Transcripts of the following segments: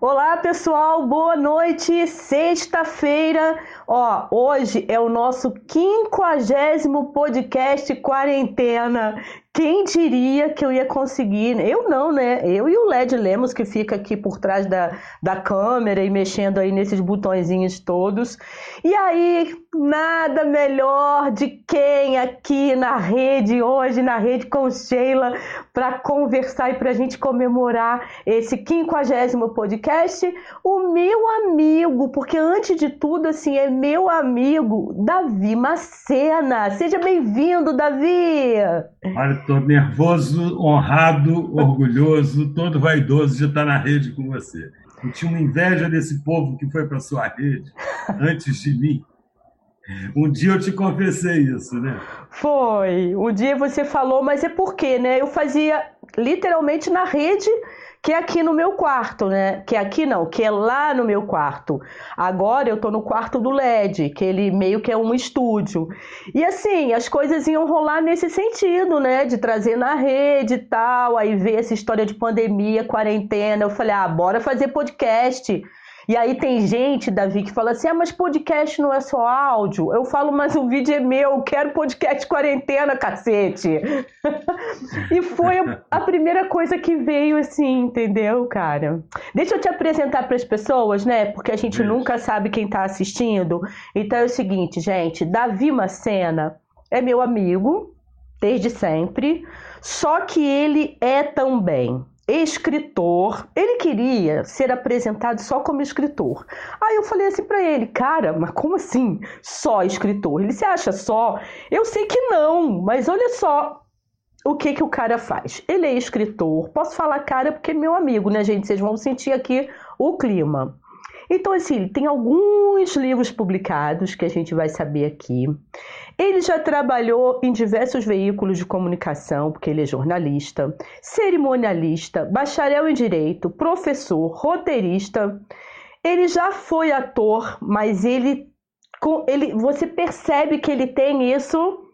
Olá, pessoal, boa noite. Sexta-feira, ó, hoje é o nosso quinquagésimo podcast quarentena. Quem diria que eu ia conseguir? Eu não, né? Eu e o Led Lemos, que fica aqui por trás da, da câmera e mexendo aí nesses botõezinhos todos. E aí, nada melhor de quem aqui na rede, hoje na rede com Sheila, para conversar e para a gente comemorar esse quinquagésimo podcast. O meu amigo, porque antes de tudo, assim, é meu amigo, Davi Macena. Seja bem-vindo, Davi! Olha, Estou nervoso, honrado, orgulhoso, todo vaidoso de estar na rede com você. Eu tinha uma inveja desse povo que foi para sua rede antes de mim. Um dia eu te confessei isso, né? Foi. Um dia você falou, mas é porque, né? Eu fazia literalmente na rede que é aqui no meu quarto, né? Que é aqui não, que é lá no meu quarto. Agora eu tô no quarto do LED, que ele meio que é um estúdio. E assim, as coisas iam rolar nesse sentido, né? De trazer na rede e tal, aí ver essa história de pandemia, quarentena. Eu falei, ah, bora fazer podcast. E aí tem gente, Davi, que fala assim: ah, mas podcast não é só áudio. Eu falo, mas o vídeo é meu, quero podcast quarentena, cacete. e foi a primeira coisa que veio assim, entendeu, cara? Deixa eu te apresentar para as pessoas, né? Porque a gente Isso. nunca sabe quem está assistindo. Então é o seguinte, gente: Davi Macena é meu amigo desde sempre, só que ele é também escritor. Ele queria ser apresentado só como escritor. Aí eu falei assim para ele, cara, mas como assim só escritor? Ele se acha só? Eu sei que não, mas olha só o que que o cara faz. Ele é escritor. Posso falar cara porque é meu amigo, né, gente? Vocês vão sentir aqui o clima. Então, assim, tem alguns livros publicados que a gente vai saber aqui. Ele já trabalhou em diversos veículos de comunicação, porque ele é jornalista, cerimonialista, bacharel em direito, professor, roteirista. Ele já foi ator, mas ele, ele você percebe que ele tem isso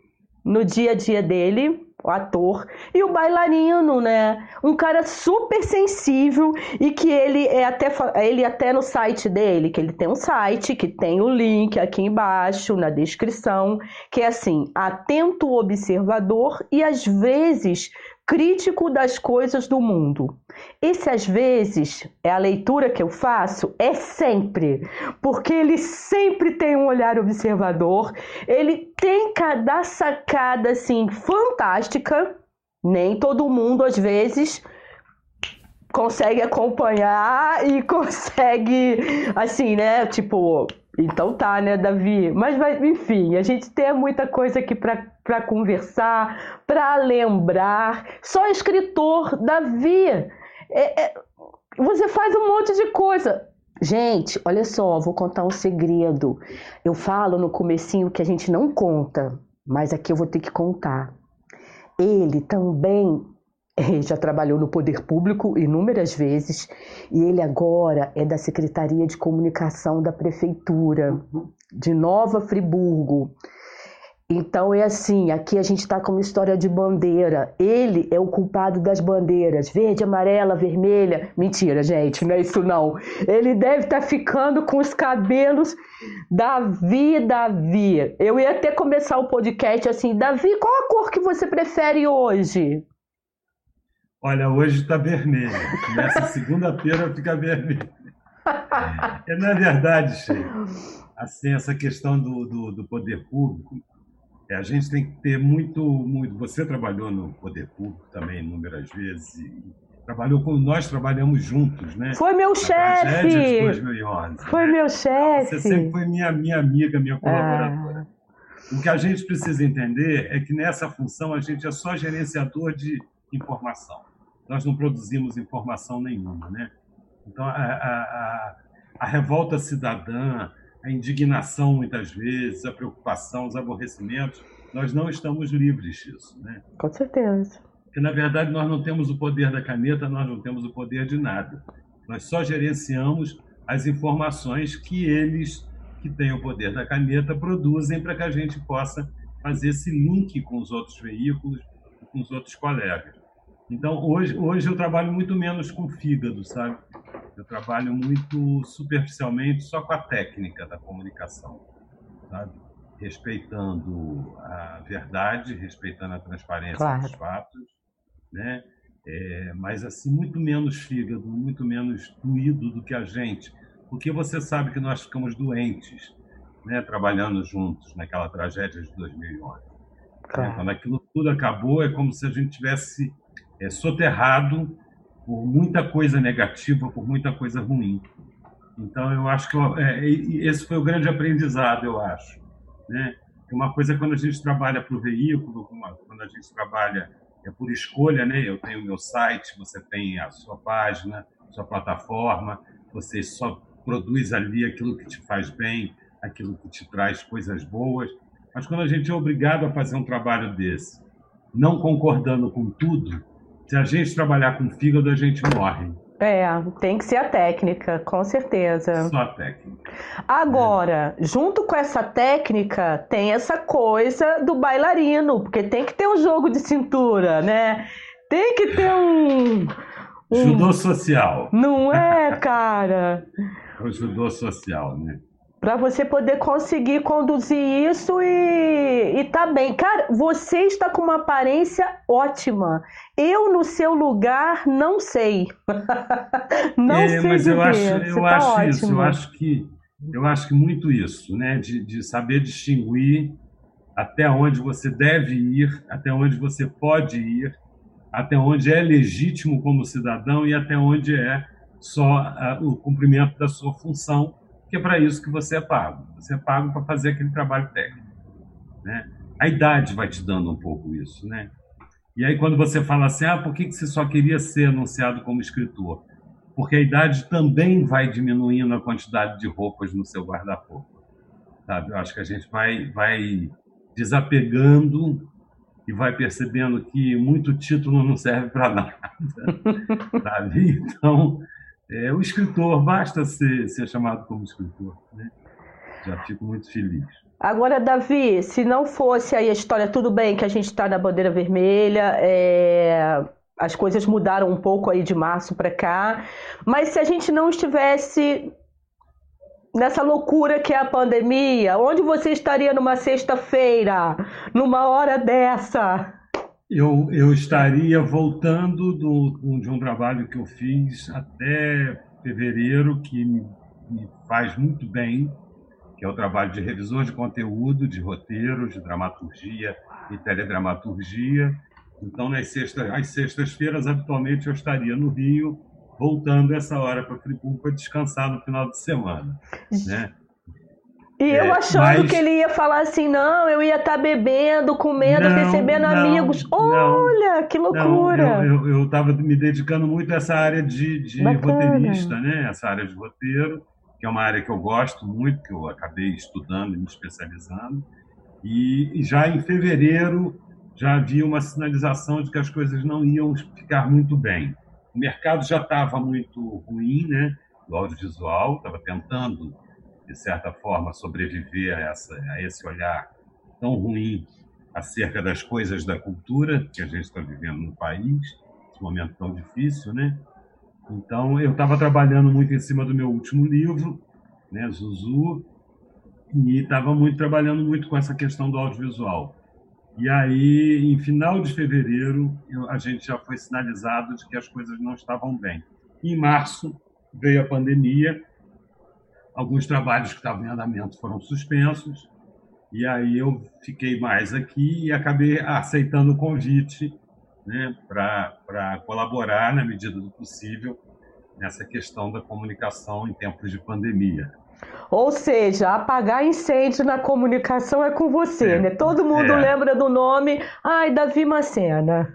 no dia a dia dele o ator, e o bailarino, né? Um cara super sensível e que ele é até ele até no site dele, que ele tem um site que tem o link aqui embaixo na descrição, que é assim, atento observador e às vezes crítico das coisas do mundo. Esse às vezes é a leitura que eu faço, é sempre, porque ele sempre tem um olhar observador, ele tem cada sacada assim fantástica. Nem todo mundo às vezes consegue acompanhar e consegue assim, né, tipo, então tá, né, Davi? Mas, enfim, a gente tem muita coisa aqui para conversar, para lembrar. Só escritor, Davi. É, é, você faz um monte de coisa. Gente, olha só, vou contar um segredo. Eu falo no comecinho que a gente não conta, mas aqui eu vou ter que contar. Ele também ele já trabalhou no poder público inúmeras vezes e ele agora é da Secretaria de Comunicação da Prefeitura de Nova Friburgo. Então é assim, aqui a gente está com uma história de bandeira. Ele é o culpado das bandeiras, verde, amarela, vermelha. Mentira, gente, não é isso não. Ele deve estar tá ficando com os cabelos Davi, Davi. Eu ia até começar o podcast assim, Davi, qual a cor que você prefere hoje? Olha, hoje está vermelho. Nessa segunda-feira fica vermelho. É, na verdade, Sheila, assim, essa questão do, do, do poder público, é, a gente tem que ter muito, muito. Você trabalhou no poder público também inúmeras vezes. E trabalhou com nós trabalhamos juntos, né? Foi meu chefe. De 2011, foi né? meu chefe. Você sempre foi minha minha amiga, minha colaboradora. Ah. O que a gente precisa entender é que nessa função a gente é só gerenciador de informação nós não produzimos informação nenhuma. Né? Então, a, a, a revolta cidadã, a indignação, muitas vezes, a preocupação, os aborrecimentos, nós não estamos livres disso. Né? Com certeza. Porque, na verdade, nós não temos o poder da caneta, nós não temos o poder de nada. Nós só gerenciamos as informações que eles, que têm o poder da caneta, produzem para que a gente possa fazer esse link com os outros veículos, com os outros colegas. Então, hoje, hoje eu trabalho muito menos com fígado, sabe? Eu trabalho muito superficialmente só com a técnica da comunicação, sabe? respeitando a verdade, respeitando a transparência claro. dos fatos, né? É, mas assim muito menos fígado, muito menos doído do que a gente, porque você sabe que nós ficamos doentes, né? Trabalhando juntos naquela tragédia de 2011. Claro. Quando aquilo tudo acabou, é como se a gente tivesse é, soterrado por muita coisa negativa, por muita coisa ruim. Então, eu acho que é, esse foi o grande aprendizado, eu acho. Né? Uma coisa é quando a gente trabalha para o veículo, quando a gente trabalha é por escolha, né? Eu tenho o meu site, você tem a sua página, sua plataforma, você só produz ali aquilo que te faz bem, aquilo que te traz coisas boas. Mas quando a gente é obrigado a fazer um trabalho desse, não concordando com tudo, se a gente trabalhar com fígado, a gente morre. É, tem que ser a técnica, com certeza. Só a técnica. Agora, é. junto com essa técnica, tem essa coisa do bailarino, porque tem que ter um jogo de cintura, né? Tem que ter um. um... Judô social. Não é, cara? o judô social, né? Para você poder conseguir conduzir isso e, e tá bem. Cara, você está com uma aparência ótima. Eu, no seu lugar, não sei. não é, sei mas eu acho, eu tá acho ótimo. isso, eu acho que eu acho que muito isso, né? De, de saber distinguir até onde você deve ir, até onde você pode ir, até onde é legítimo como cidadão e até onde é só uh, o cumprimento da sua função é para isso que você é pago. Você é pago para fazer aquele trabalho técnico. Né? A idade vai te dando um pouco isso. Né? E aí, quando você fala assim, ah, por que você só queria ser anunciado como escritor? Porque a idade também vai diminuindo a quantidade de roupas no seu guarda-roupa. Sabe? Eu acho que a gente vai, vai desapegando e vai percebendo que muito título não serve para nada. Sabe? Então, é, o escritor, basta ser, ser chamado como escritor. Né? Já fico muito feliz. Agora, Davi, se não fosse aí a história, tudo bem que a gente está na bandeira vermelha, é... as coisas mudaram um pouco aí de março para cá, mas se a gente não estivesse nessa loucura que é a pandemia, onde você estaria numa sexta-feira, numa hora dessa? Eu, eu estaria voltando do, de um trabalho que eu fiz até fevereiro, que me, me faz muito bem, que é o trabalho de revisor de conteúdo, de roteiro, de dramaturgia e teledramaturgia. Então, nas sextas, às sextas-feiras, habitualmente, eu estaria no Rio, voltando essa hora para Friburgo para descansar no final de semana. Né? E é, eu achando mas... que ele ia falar assim, não, eu ia estar tá bebendo, comendo, não, recebendo não, amigos. Olha, não, que loucura! eu estava me dedicando muito a essa área de, de roteirista, né? Essa área de roteiro, que é uma área que eu gosto muito, que eu acabei estudando e me especializando. E, e já em fevereiro já havia uma sinalização de que as coisas não iam ficar muito bem. O mercado já estava muito ruim, né? Do audiovisual, estava tentando de certa forma, sobreviver a, essa, a esse olhar tão ruim acerca das coisas da cultura que a gente está vivendo no país, esse momento tão difícil, né? Então, eu estava trabalhando muito em cima do meu último livro, né, Zuzu, e estava muito trabalhando muito com essa questão do audiovisual. E aí, em final de fevereiro, eu, a gente já foi sinalizado de que as coisas não estavam bem. Em março veio a pandemia alguns trabalhos que estavam em andamento foram suspensos, e aí eu fiquei mais aqui e acabei aceitando o convite né, para colaborar, na medida do possível, nessa questão da comunicação em tempos de pandemia. Ou seja, apagar incêndio na comunicação é com você, é, né? Todo mundo é. lembra do nome, ai, Davi Macena.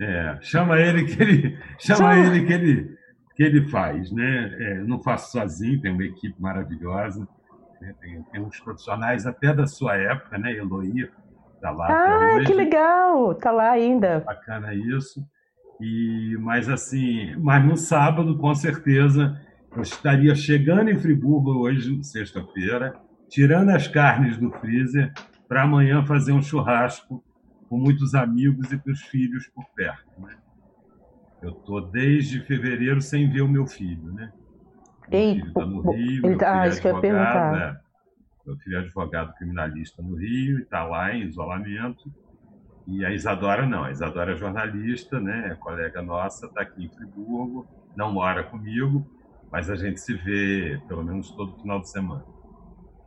É, chama ele que ele, chama, chama... ele que ele, que ele faz. Né? É, não faço sozinho, tem uma equipe maravilhosa, né? tem, tem uns profissionais até da sua época, né? Eloy está lá ah, hoje. que legal! Está lá ainda. Bacana isso. E, mas assim, mas no sábado, com certeza, eu estaria chegando em Friburgo hoje, sexta-feira, tirando as carnes do freezer para amanhã fazer um churrasco com muitos amigos e com os filhos por perto. Né? Eu estou desde fevereiro sem ver o meu filho, né? Ei, filho está no Rio, ele tá, filho é advogado, né? Meu filho é advogado criminalista no Rio e está lá em isolamento. E a Isadora não, a Isadora é jornalista, né? É colega nossa, está aqui em Friburgo, não mora comigo, mas a gente se vê pelo menos todo final de semana.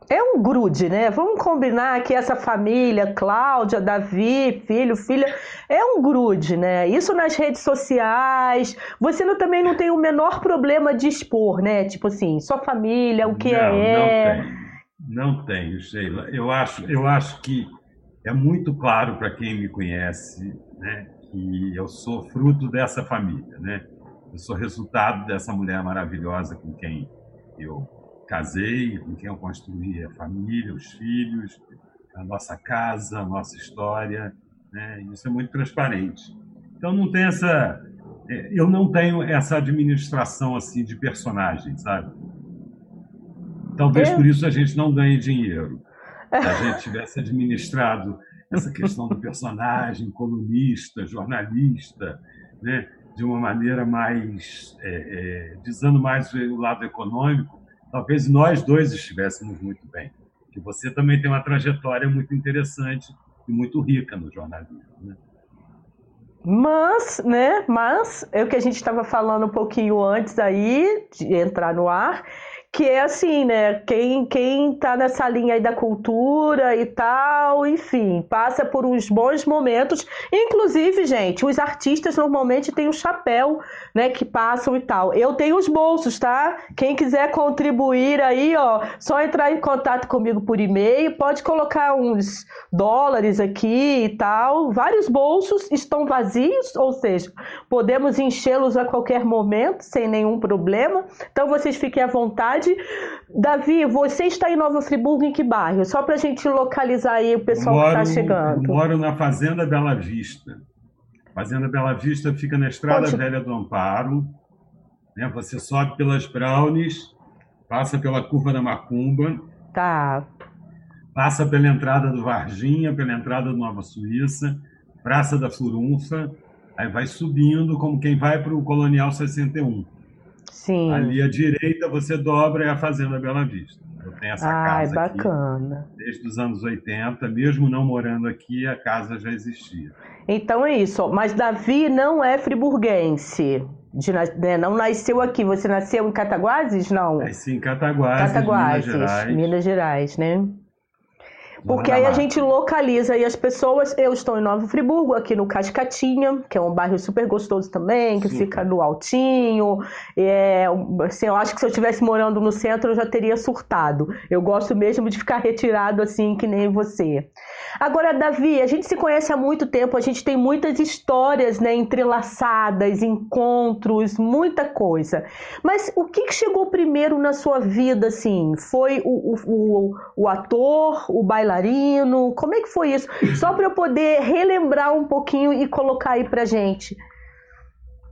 É um grude, né? Vamos combinar que essa família, Cláudia, Davi, filho, filha, é um grude, né? Isso nas redes sociais. Você não, também não tem o menor problema de expor, né? Tipo assim, sua família, o que não, é. Não tem, não tenho, Sheila. Eu acho, eu acho que é muito claro para quem me conhece, né? Que eu sou fruto dessa família, né? Eu sou resultado dessa mulher maravilhosa com quem eu casei, com quem eu construí a família, os filhos, a nossa casa, a nossa história. Né? Isso é muito transparente. Então não tem essa, é, eu não tenho essa administração assim de personagem, sabe? Talvez é. por isso a gente não ganhe dinheiro. Se a gente tivesse administrado essa questão do personagem, colunista, jornalista, né? de uma maneira mais, é, é, visando mais o lado econômico, talvez nós dois estivéssemos muito bem. Que você também tem uma trajetória muito interessante e muito rica no jornalismo. Né? Mas, né? Mas é o que a gente estava falando um pouquinho antes aí de entrar no ar, que é assim, né? Quem, quem tá nessa linha aí da cultura e tal, enfim, passa por uns bons momentos. Inclusive, gente, os artistas normalmente têm um chapéu, né? Que passam e tal. Eu tenho os bolsos, tá? Quem quiser contribuir aí, ó, só entrar em contato comigo por e-mail, pode colocar uns dólares aqui e tal. Vários bolsos estão vazios, ou seja, podemos enchê-los a qualquer momento, sem nenhum problema. Então vocês fiquem à vontade cidade. Davi, você está em Nova Friburgo, em que bairro? Só para a gente localizar aí o pessoal moro, que está chegando. Moro na Fazenda Bela Vista. Fazenda Bela Vista fica na Estrada Onde? Velha do Amparo. Né? Você sobe pelas Brownies, passa pela Curva da Macumba. Tá. Passa pela entrada do Varginha, pela entrada do Nova Suíça, Praça da Furunfa, aí vai subindo como quem vai para o Colonial 61. Sim. Ali à direita você dobra é a Fazenda Bela Vista. Eu tenho essa Ai, casa bacana. Aqui, desde os anos 80, mesmo não morando aqui, a casa já existia. Então é isso. Mas Davi não é friburguense. De, né, não nasceu aqui. Você nasceu em Cataguases? Não. Nasci em Cataguases, Cataguases Minas Gerais. Minas Gerais, né? Porque aí a gente localiza aí as pessoas. Eu estou em Nova Friburgo, aqui no Cascatinha, que é um bairro super gostoso também, que Sim. fica no Altinho. É, assim, eu acho que se eu estivesse morando no centro, eu já teria surtado. Eu gosto mesmo de ficar retirado assim, que nem você. Agora, Davi, a gente se conhece há muito tempo, a gente tem muitas histórias né, entrelaçadas, encontros, muita coisa. Mas o que chegou primeiro na sua vida, assim? Foi o, o, o, ator, o bailarino? Como é que foi isso? Só para eu poder relembrar um pouquinho e colocar aí para gente.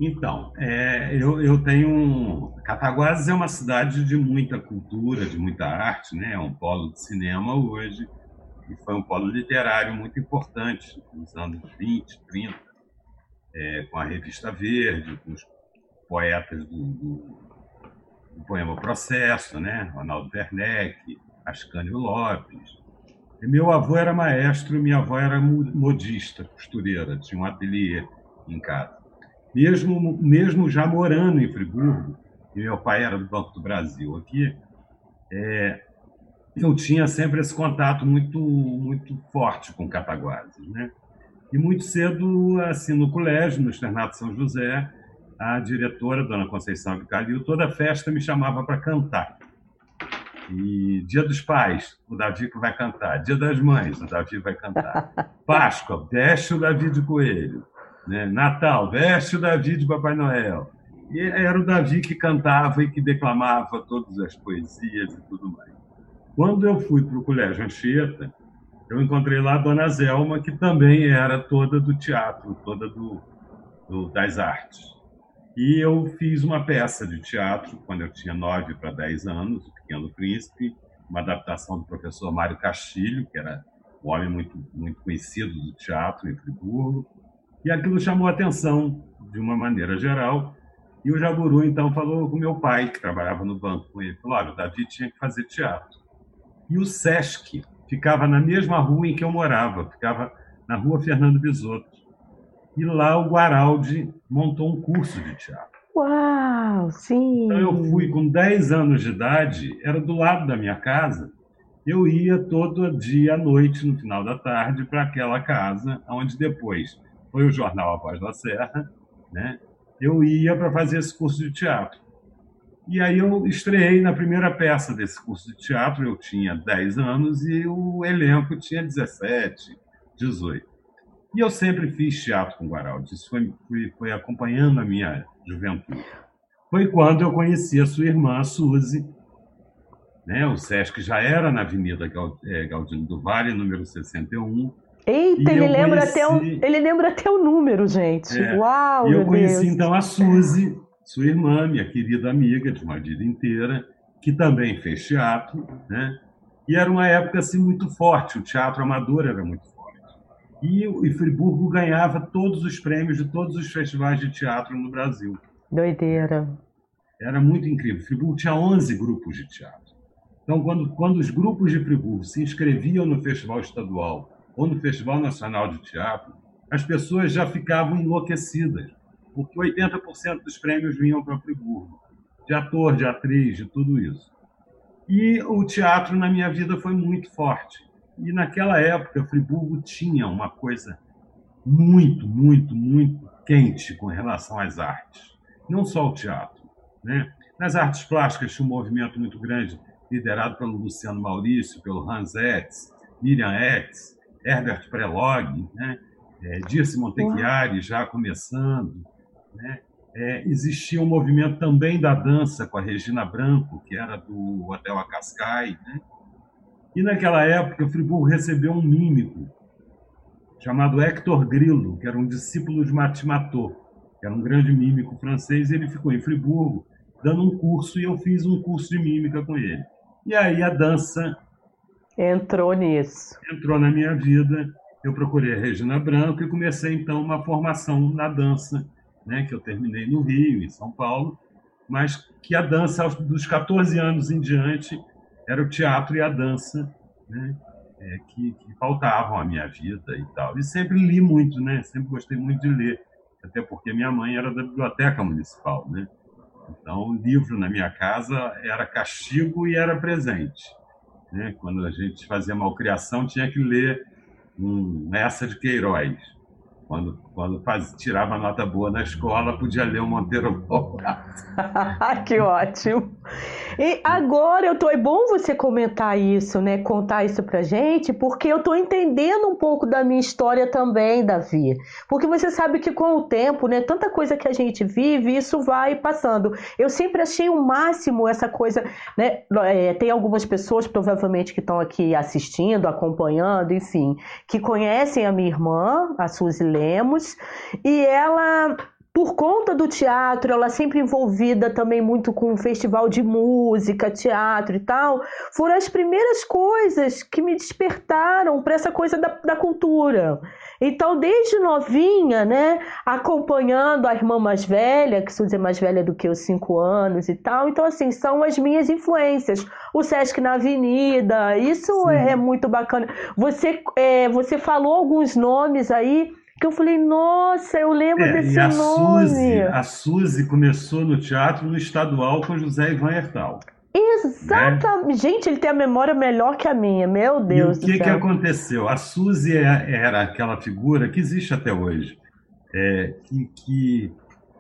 Então, é, eu, eu tenho. Cataguases é uma cidade de muita cultura, de muita arte, né? É um polo de cinema hoje, e foi um polo literário muito importante nos anos 20, 30, é, com a Revista Verde, com os poetas do, do, do poema Processo, né? Ronaldo Werneck, Ascânio Lopes, meu avô era maestro e minha avó era modista, costureira, tinha um ateliê em casa. Mesmo, mesmo já morando em Friburgo, e meu pai era do Banco do Brasil aqui, é, eu tinha sempre esse contato muito muito forte com Cataguases, né? E muito cedo, assim, no colégio, no Externato São José, a diretora, Dona Conceição Vicalil, toda festa me chamava para cantar. E Dia dos Pais, o Davi que vai cantar. Dia das Mães, o Davi vai cantar. Páscoa, veste o Davi de coelho. Né? Natal, veste o Davi de Papai Noel. E era o Davi que cantava e que declamava todas as poesias e tudo mais. Quando eu fui para o Colégio Anchieta, eu encontrei lá a Dona Zelma, que também era toda do teatro, toda do, do das artes. E eu fiz uma peça de teatro quando eu tinha 9 para 10 anos, O Pequeno Príncipe, uma adaptação do professor Mário Castilho, que era um homem muito, muito conhecido do teatro em Friburgo. E aquilo chamou a atenção, de uma maneira geral, E o Jaburu, então, falou com meu pai, que trabalhava no banco com ele. Falou, olha, o Davi tinha que fazer teatro. E o Sesc ficava na mesma rua em que eu morava, ficava na rua Fernando Bisotto. E lá o Guaraldi montou um curso de teatro. Uau, sim! Então eu fui com 10 anos de idade, era do lado da minha casa. Eu ia todo dia à noite, no final da tarde, para aquela casa, onde depois foi o jornal A Voz da Serra, né? eu ia para fazer esse curso de teatro. E aí eu estreiei na primeira peça desse curso de teatro, eu tinha 10 anos e o elenco tinha 17, 18. E eu sempre fiz teatro com Guaraldi, isso foi, foi, foi acompanhando a minha juventude. Foi quando eu conheci a sua irmã, a Suzy. Né? O Sesc já era na Avenida é, Galdino do Vale, número 61. Eita, ele lembra, conheci... até o, ele lembra até o número, gente. É, Uau, E eu conheci Deus. então a Suzy, sua irmã, minha querida amiga de uma vida inteira, que também fez teatro, né? E era uma época assim muito forte, o teatro amador era muito forte. E, e Friburgo ganhava todos os prêmios de todos os festivais de teatro no Brasil. Doideira. Era muito incrível. Friburgo tinha 11 grupos de teatro. Então, quando, quando os grupos de Friburgo se inscreviam no festival estadual ou no Festival Nacional de Teatro, as pessoas já ficavam enlouquecidas, porque 80% dos prêmios vinham para Friburgo, de ator, de atriz, de tudo isso. E o teatro na minha vida foi muito forte. E naquela época, Friburgo tinha uma coisa muito, muito, muito quente com relação às artes. Não só o teatro. Né? Nas artes plásticas tinha um movimento muito grande, liderado pelo Luciano Maurício, pelo Hans Etz, Miriam Etz, Herbert Prelog, né? é, Dirce Montechiari já começando. Né? É, existia um movimento também da dança com a Regina Branco, que era do Hotel Acascai. Né? E naquela época, Friburgo recebeu um mímico chamado Hector Grillo, que era um discípulo de Matimatô, que era um grande mímico francês, e ele ficou em Friburgo dando um curso e eu fiz um curso de mímica com ele. E aí a dança Entrou nisso. Entrou na minha vida. Eu procurei a Regina Branco e comecei então uma formação na dança, né, que eu terminei no Rio, em São Paulo, mas que a dança dos 14 anos em diante era o teatro e a dança, né, é, que, que faltavam à minha vida e tal. E sempre li muito, né? Sempre gostei muito de ler, até porque minha mãe era da biblioteca municipal, né? Então, livro na minha casa era castigo e era presente. Né? Quando a gente fazia malcriação, tinha que ler um Essa de Queiroz. Quando, quando faz, tirava nota boa na escola, podia ler o Monteiro Lobato. que ótimo! E agora eu tô, é bom você comentar isso, né? Contar isso pra gente, porque eu tô entendendo um pouco da minha história também, Davi. Porque você sabe que com o tempo, né, tanta coisa que a gente vive, isso vai passando. Eu sempre achei o máximo essa coisa, né? É, tem algumas pessoas, provavelmente, que estão aqui assistindo, acompanhando, enfim, que conhecem a minha irmã, a Suzy Lemos, e ela por conta do teatro, ela sempre envolvida também muito com o festival de música, teatro e tal, foram as primeiras coisas que me despertaram para essa coisa da, da cultura. Então, desde novinha, né, acompanhando a irmã mais velha, que Suzy é mais velha do que os cinco anos e tal, então, assim, são as minhas influências. O Sesc na Avenida, isso é, é, muito bacana. Você, é, você falou alguns nomes aí que eu falei, nossa, eu lembro é, desse e a nome. Suzy, a Suzy começou no teatro no estadual com José Ivan Hertal. Exatamente. Né? Gente, ele tem a memória melhor que a minha, meu Deus. E o que, que aconteceu? A Suzy é, era aquela figura que existe até hoje, é, que, que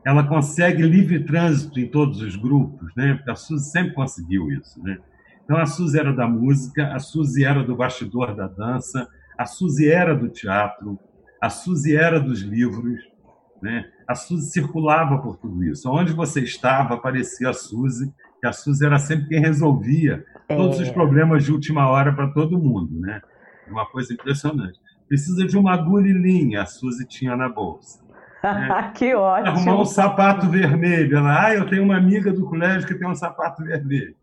ela consegue livre trânsito em todos os grupos, né? Porque a Suzy sempre conseguiu isso, né? Então a Suzy era da música, a Suzy era do bastidor da dança, a Suzy era do teatro, a Suzy era dos livros, né? A Suzy circulava por tudo isso. Onde você estava, aparecia a Suzy, e a Suzy era sempre quem resolvia é. todos os problemas de última hora para todo mundo, né? Uma coisa impressionante. Precisa de uma agulha e linha, a Suzy tinha na bolsa. Né? que ótimo. Arrumar um sapato vermelho. Ela, ah, eu tenho uma amiga do colégio que tem um sapato vermelho.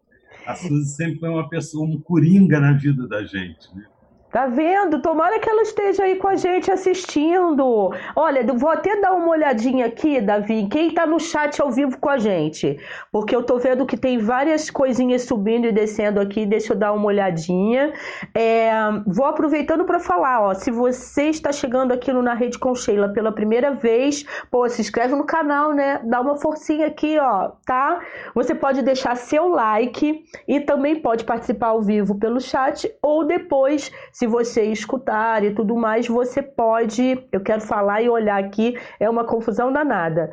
A Suzy sempre foi uma pessoa, um coringa na vida da gente, né? Tá vendo? Tomara que ela esteja aí com a gente assistindo. Olha, vou até dar uma olhadinha aqui, Davi, quem tá no chat ao vivo com a gente. Porque eu tô vendo que tem várias coisinhas subindo e descendo aqui. Deixa eu dar uma olhadinha. É, vou aproveitando para falar, ó. Se você está chegando aqui no Na Rede com Sheila pela primeira vez, pô, se inscreve no canal, né? Dá uma forcinha aqui, ó, tá? Você pode deixar seu like e também pode participar ao vivo pelo chat ou depois se você escutar e tudo mais, você pode. Eu quero falar e olhar aqui, é uma confusão danada.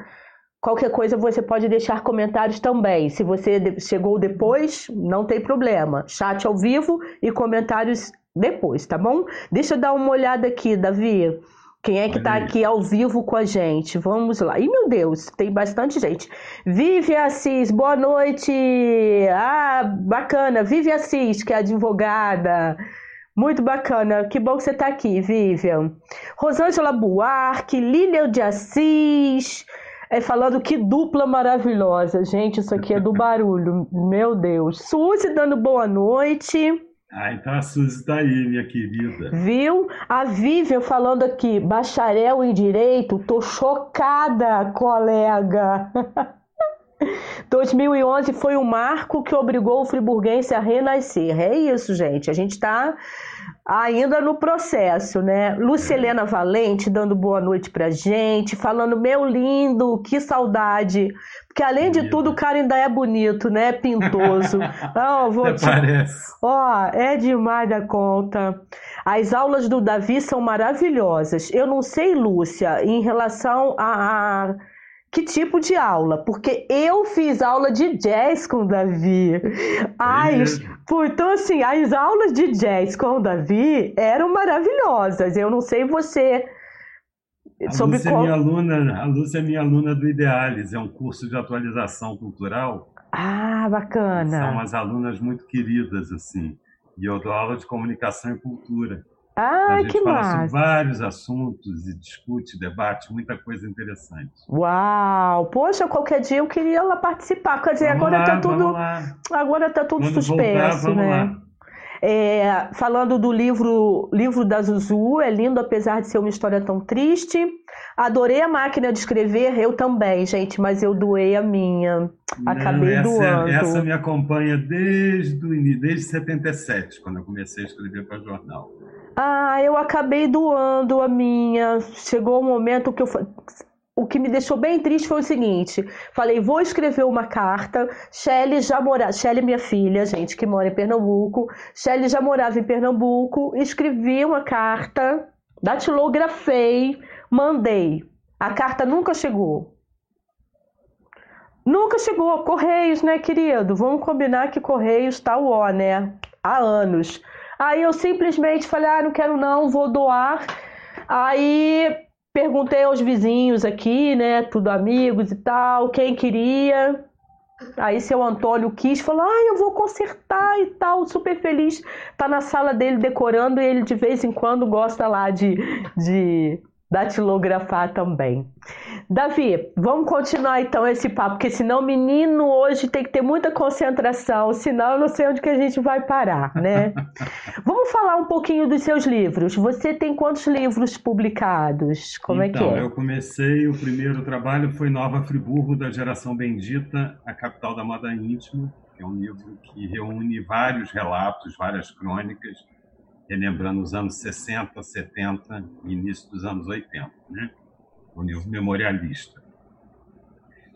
Qualquer coisa você pode deixar comentários também. Se você chegou depois, não tem problema. Chat ao vivo e comentários depois, tá bom? Deixa eu dar uma olhada aqui, Davi. Quem é que está aqui ao vivo com a gente? Vamos lá. Ih, meu Deus, tem bastante gente. Vive Assis, boa noite. Ah, bacana. Vive Assis, que é advogada. Muito bacana, que bom que você está aqui, Vivian. Rosângela Buarque, Lilian de Assis, é, falando que dupla maravilhosa. Gente, isso aqui é do barulho, meu Deus. Suzy dando boa noite. Ah, então a Suzy está aí, minha querida. Viu? A Vivian falando aqui, bacharel em Direito, tô chocada, colega. 2011 foi o marco que obrigou o friburguense a renascer. É isso, gente. A gente está ainda no processo, né? Lucelena Valente dando boa noite pra gente, falando, meu lindo, que saudade. Porque além de tudo, o cara ainda é bonito, né? Pintoso. Não, vou te... Ó, é demais da conta. As aulas do Davi são maravilhosas. Eu não sei, Lúcia, em relação a... a que tipo de aula? Porque eu fiz aula de jazz com o Davi. As, então, assim, as aulas de jazz com o Davi eram maravilhosas. Eu não sei você. A sobre Lúcia, é qual... é minha aluna, a Lúcia é minha aluna do Ideales, é um curso de atualização cultural. Ah, bacana. São umas alunas muito queridas, assim. E eu dou aula de comunicação e cultura. Ah, a gente que fala massa. sobre vários assuntos e discute, debate, muita coisa interessante. Uau! Poxa, qualquer dia eu queria lá participar. Quer dizer, vamos agora está tudo, agora tá tudo Quando suspenso, voltar, né? Lá. É, falando do livro livro da Zuzu, é lindo apesar de ser uma história tão triste. Adorei a máquina de escrever, eu também, gente, mas eu doei a minha. Acabei Não, essa, doando. Essa me acompanha desde desde 77, quando eu comecei a escrever para jornal. Ah, eu acabei doando a minha. Chegou o um momento que eu. O que me deixou bem triste foi o seguinte: falei, vou escrever uma carta. Shelly já morava. Shelly, minha filha, gente, que mora em Pernambuco. Shelly já morava em Pernambuco. Escrevi uma carta, datilografei, mandei. A carta nunca chegou. Nunca chegou. Correios, né, querido? Vamos combinar que Correios tá o ó, né? Há anos. Aí eu simplesmente falei: ah, não quero não, vou doar. Aí perguntei aos vizinhos aqui, né, tudo amigos e tal, quem queria. Aí seu Antônio quis, falou: "Ah, eu vou consertar e tal", super feliz. Tá na sala dele decorando e ele de vez em quando gosta lá de de datilografar também. Davi, vamos continuar então esse papo, porque senão menino hoje tem que ter muita concentração, senão eu não sei onde que a gente vai parar, né? vamos falar um pouquinho dos seus livros. Você tem quantos livros publicados? Como então, é que é? eu comecei, o primeiro trabalho foi Nova Friburgo, da Geração Bendita, a capital da moda íntima, que é um livro que reúne vários relatos, várias crônicas, relembrando os anos 60, 70 e início dos anos 80, né? um livro memorialista.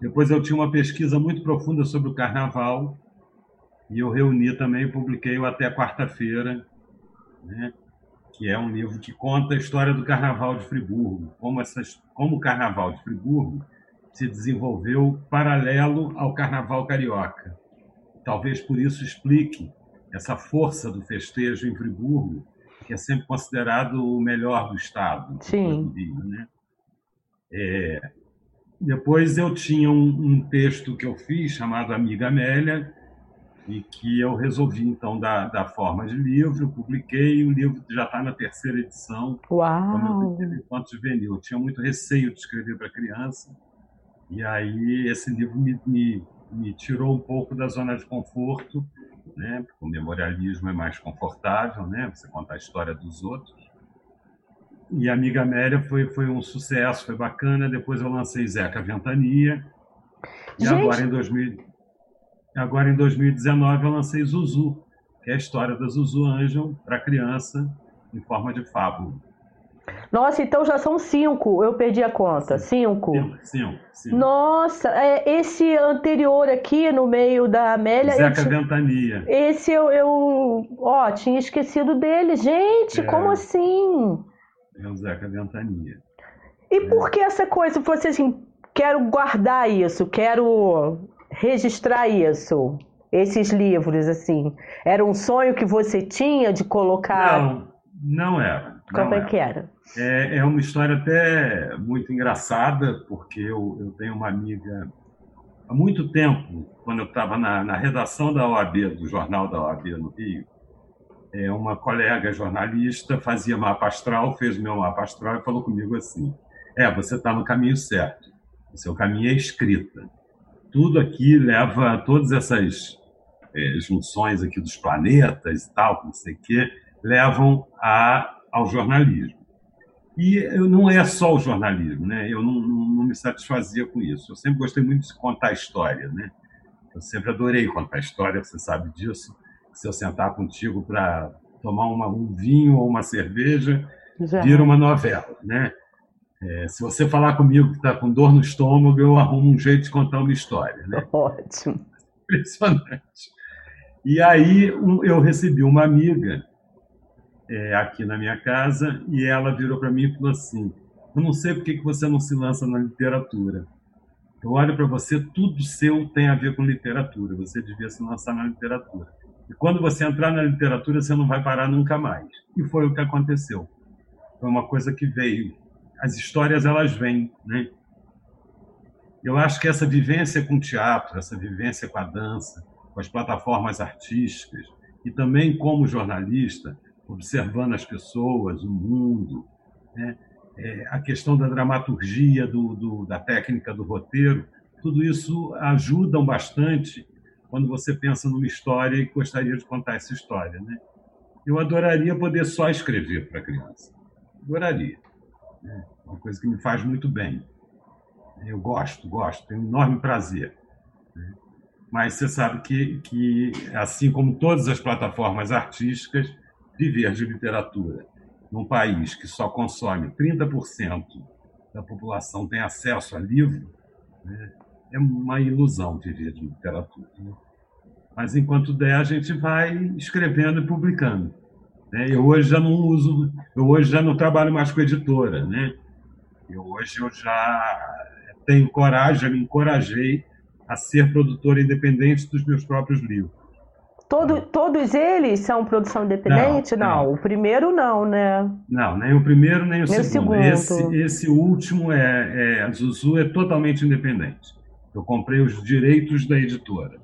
Depois eu tinha uma pesquisa muito profunda sobre o carnaval e eu reuni também e publiquei o Até Quarta-feira, né? que é um livro que conta a história do Carnaval de Friburgo, como, essas, como o Carnaval de Friburgo se desenvolveu paralelo ao Carnaval Carioca. Talvez por isso explique essa força do festejo em Friburgo, que é sempre considerado o melhor do estado. Sim. Rio, né? é, depois eu tinha um, um, texto que eu fiz chamado Amiga Amélia, e que eu resolvi então dar, dar forma de livro, publiquei, o livro já está na terceira edição. Uau! Enquanto juvenil. Eu tinha muito receio de escrever para criança, e aí esse livro me, me, me tirou um pouco da zona de conforto né? Porque o memorialismo é mais confortável, né? Você contar a história dos outros. E a Amiga Amélia foi, foi um sucesso, foi bacana. Depois eu lancei Zeca Ventania. E Gente... agora em, 2000, agora em 2019 eu lancei Zuzu, que é a história da Zuzu Angel para criança em forma de fábula. Nossa, então já são cinco. Eu perdi a conta. Cinco. Cinco. cinco, Nossa, é, esse anterior aqui no meio da Amélia. Zeca Ventania. Esse eu, eu ó, tinha esquecido dele. Gente, é, como assim? É o Zeca Ventania. E é. por que essa coisa? Você assim, quero guardar isso, quero registrar isso, esses livros, assim. Era um sonho que você tinha de colocar. Não, não era. Como é que era? É, é uma história até muito engraçada, porque eu, eu tenho uma amiga há muito tempo, quando eu estava na, na, redação da OAB, do jornal da OAB no Rio, é, uma colega jornalista fazia mapa astral, fez meu mapa astral e falou comigo assim: É, você está no caminho certo, o seu caminho é escrita. Tudo aqui leva a todas essas é, junções aqui dos planetas e tal, não sei o quê, levam a, ao jornalismo. E não é só o jornalismo, né? Eu não, não, não, me satisfazia com isso. Eu sempre gostei muito de contar história, né? Eu sempre adorei contar história, você sabe disso. Se eu sentar contigo para tomar uma, um vinho ou uma cerveja, Já. vira uma novela, né? É, se você falar comigo que está com dor no estômago, eu arrumo um jeito de contar uma história, né? Ótimo. Impressionante. E aí eu recebi uma amiga é, aqui na minha casa e ela virou para mim e falou assim: Eu não sei por que você não se lança na literatura. Eu olho para você, tudo seu tem a ver com literatura. Você devia se lançar na literatura. E quando você entrar na literatura, você não vai parar nunca mais. E foi o que aconteceu. Foi uma coisa que veio. As histórias, elas vêm, né? Eu acho que essa vivência com o teatro, essa vivência com a dança, com as plataformas artísticas, e também como jornalista, observando as pessoas, o mundo, né? é, a questão da dramaturgia, do, do, da técnica do roteiro, tudo isso ajudam bastante quando você pensa numa história e gostaria de contar essa história. Né? Eu adoraria poder só escrever para criança. Adoraria. Né? Uma coisa que me faz muito bem. Eu gosto, gosto, tenho um enorme prazer. Né? Mas você sabe que, que, assim como todas as plataformas artísticas, viver de literatura num país que só consome 30% da população tem acesso a livro, né, é uma ilusão viver de literatura. Né? Mas enquanto der, a gente vai escrevendo e publicando. Né? Eu hoje já não uso, eu hoje já não trabalho mais com editora, né? Eu hoje eu já tenho coragem, me encorajei a ser produtora independente dos meus próprios livros. Todo, todos eles são produção independente? Não, não, não, o primeiro não, né? Não, nem o primeiro nem o nem segundo. segundo. Esse, esse último é, é, a Zuzu é totalmente independente. Eu comprei os direitos da editora.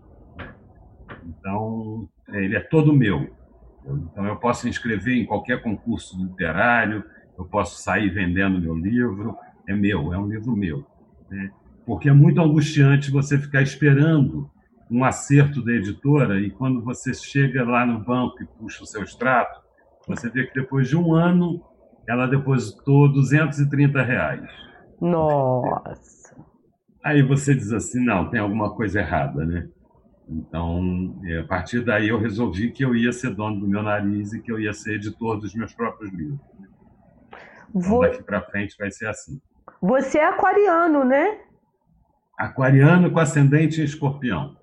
Então, ele é todo meu. Então, eu posso inscrever em qualquer concurso literário, eu posso sair vendendo meu livro, é meu, é um livro meu. Né? Porque é muito angustiante você ficar esperando um acerto da editora e quando você chega lá no banco e puxa o seu extrato, você vê que depois de um ano ela depositou 230 reais. Nossa! Aí você diz assim, não, tem alguma coisa errada, né? Então, a partir daí eu resolvi que eu ia ser dono do meu nariz e que eu ia ser editor dos meus próprios livros. Então, Vou... daqui para frente vai ser assim. Você é aquariano, né? Aquariano com ascendente em escorpião.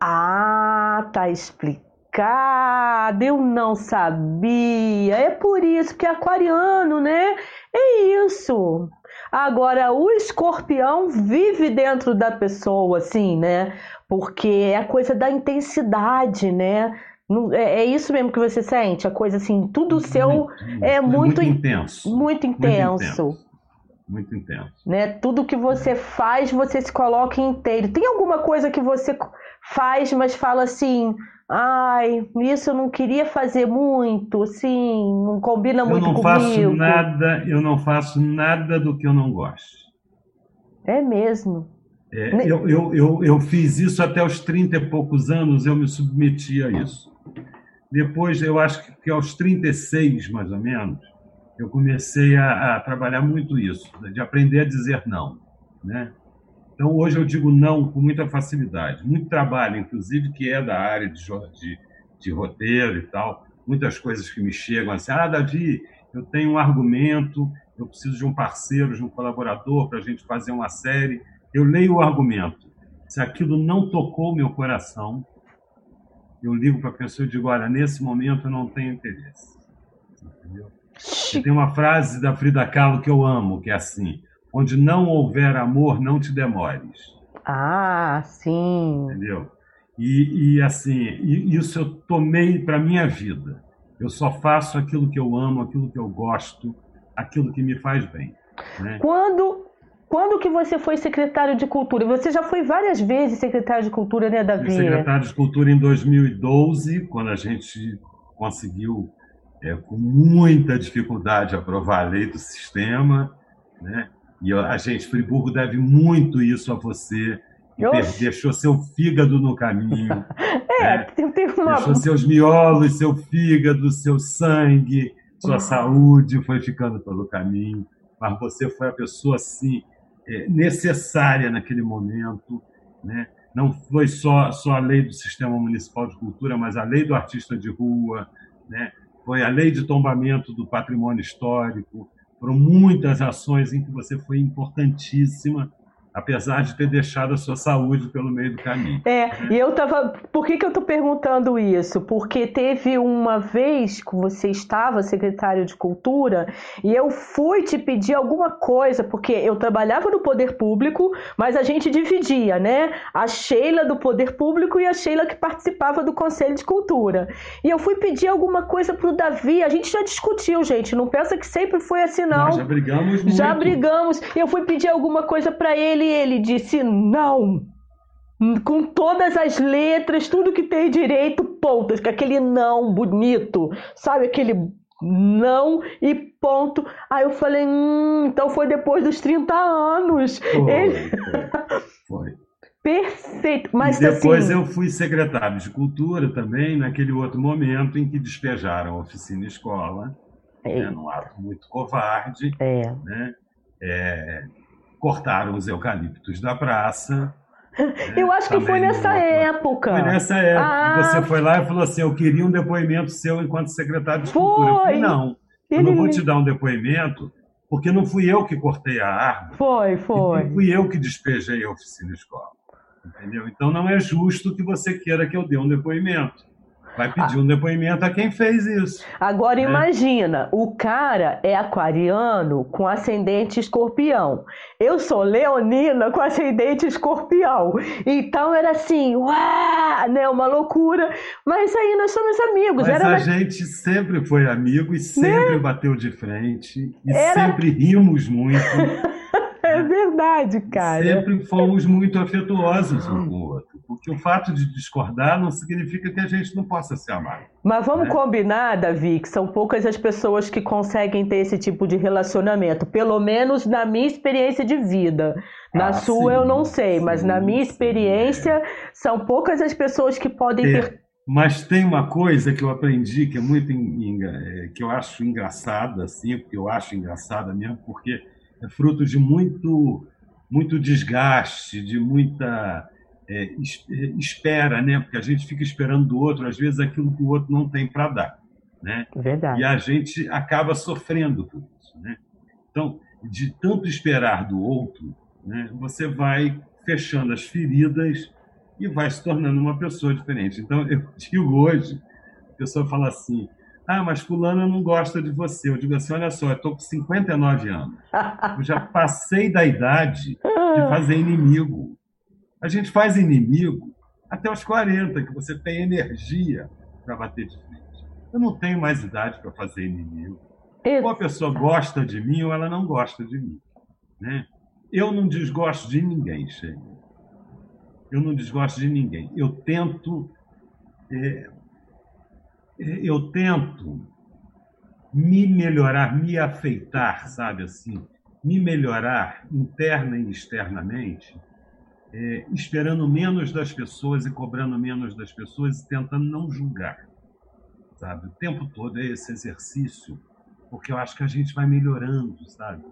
Ah, tá explicado. Eu não sabia. É por isso que é aquariano, né? É isso. Agora, o escorpião vive dentro da pessoa, assim, né? Porque é a coisa da intensidade, né? É, é isso mesmo que você sente? A coisa assim, tudo seu é, é muito, muito intenso. Muito intenso. Muito intenso muito intenso. Né? Tudo que você faz, você se coloca inteiro. Tem alguma coisa que você faz, mas fala assim, ai, isso eu não queria fazer muito, assim, não combina muito comigo. Eu não faço nada, eu não faço nada do que eu não gosto. É mesmo. É, eu, eu, eu, eu fiz isso até os 30 e poucos anos, eu me submeti a isso. Depois, eu acho que aos 36, mais ou menos, eu comecei a, a trabalhar muito isso, de aprender a dizer não. Né? Então, hoje eu digo não com muita facilidade. Muito trabalho, inclusive, que é da área de, de, de roteiro e tal. Muitas coisas que me chegam assim: ah, Davi, eu tenho um argumento, eu preciso de um parceiro, de um colaborador para a gente fazer uma série eu leio o argumento. Se aquilo não tocou meu coração, eu ligo para a pessoa e digo: olha, nesse momento eu não tenho interesse. Entendeu? Tem uma frase da Frida Kahlo que eu amo, que é assim: onde não houver amor, não te demores. Ah, sim. Entendeu? E, e assim, isso eu tomei para minha vida. Eu só faço aquilo que eu amo, aquilo que eu gosto, aquilo que me faz bem. Né? Quando quando que você foi secretário de Cultura? Você já foi várias vezes secretário de Cultura, né, Davi? Fui secretário de Cultura em 2012, quando a gente conseguiu, é, com muita dificuldade, aprovar a lei do sistema. Né? E a gente, Friburgo, deve muito isso a você. Deixou seu fígado no caminho. é, né? uma... Deixou seus miolos, seu fígado, seu sangue, sua uhum. saúde foi ficando pelo caminho. Mas você foi a pessoa, assim, é, necessária naquele momento. Né? Não foi só, só a lei do Sistema Municipal de Cultura, mas a lei do artista de rua, né? Foi a lei de tombamento do patrimônio histórico. Foram muitas ações em que você foi importantíssima apesar de ter deixado a sua saúde pelo meio do caminho. É, e eu tava. Por que, que eu estou perguntando isso? Porque teve uma vez que você estava secretário de Cultura e eu fui te pedir alguma coisa, porque eu trabalhava no poder público, mas a gente dividia, né? A Sheila do poder público e a Sheila que participava do Conselho de Cultura. E eu fui pedir alguma coisa pro Davi, a gente já discutiu, gente, não pensa que sempre foi assim, não. Nós já brigamos muito. Já brigamos. Eu fui pedir alguma coisa para ele ele, ele disse não. Com todas as letras, tudo que tem direito, pontos, com aquele não bonito, sabe? Aquele não e ponto. Aí eu falei, hum, então foi depois dos 30 anos. Foi, ele... foi. Perfeito. Mas e depois assim... eu fui secretário de cultura também, naquele outro momento em que despejaram a oficina escola, é. né, num ato muito covarde. É. Né? É, cortaram os eucaliptos da praça. Eu né? acho que foi nessa época. Foi nessa época. Ah, você foi lá e falou assim: Eu queria um depoimento seu enquanto secretário de Cultura. Eu falei: Não, eu não vou te dar um depoimento, porque não fui eu que cortei a árvore. Foi, foi. E fui eu que despejei a oficina escola. Entendeu? Então não é justo que você queira que eu dê um depoimento. Vai pedir um depoimento a quem fez isso. Agora né? imagina, o cara é aquariano com ascendente escorpião. Eu sou leonina com ascendente escorpião. Então era assim, uau, né, uma loucura. Mas aí nós somos amigos. Mas era a gente sempre foi amigo e sempre né? bateu de frente e era... sempre rimos muito. É verdade, cara. Sempre fomos muito afetuosos um com o outro. Porque o fato de discordar não significa que a gente não possa se amar. Mas vamos né? combinar, Davi, que são poucas as pessoas que conseguem ter esse tipo de relacionamento. Pelo menos na minha experiência de vida. Na ah, sua sim, eu não sei, sim, mas na minha experiência sim, é. são poucas as pessoas que podem é. ter mas tem uma coisa que eu aprendi que é muito é, que eu acho engraçada, assim, porque eu acho engraçada mesmo, porque é fruto de muito, muito desgaste, de muita é, é, espera, né? Porque a gente fica esperando do outro, às vezes, aquilo que o outro não tem para dar. Né? Verdade. E a gente acaba sofrendo por isso. Né? Então, de tanto esperar do outro, né, você vai fechando as feridas e vai se tornando uma pessoa diferente. Então, eu digo hoje, a pessoa fala assim: ah, mas fulano não gosta de você. Eu digo assim, olha só, eu estou com 59 anos. Eu já passei da idade de fazer inimigo. A gente faz inimigo até os 40, que você tem energia para bater de frente. Eu não tenho mais idade para fazer inimigo. Isso. Ou a pessoa gosta de mim ou ela não gosta de mim. Né? Eu não desgosto de ninguém, Sheila. Eu não desgosto de ninguém. Eu tento é, eu tento me melhorar, me afeitar, sabe assim, me melhorar interna e externamente, é, esperando menos das pessoas e cobrando menos das pessoas e tentando não julgar, sabe? O tempo todo é esse exercício, porque eu acho que a gente vai melhorando, sabe?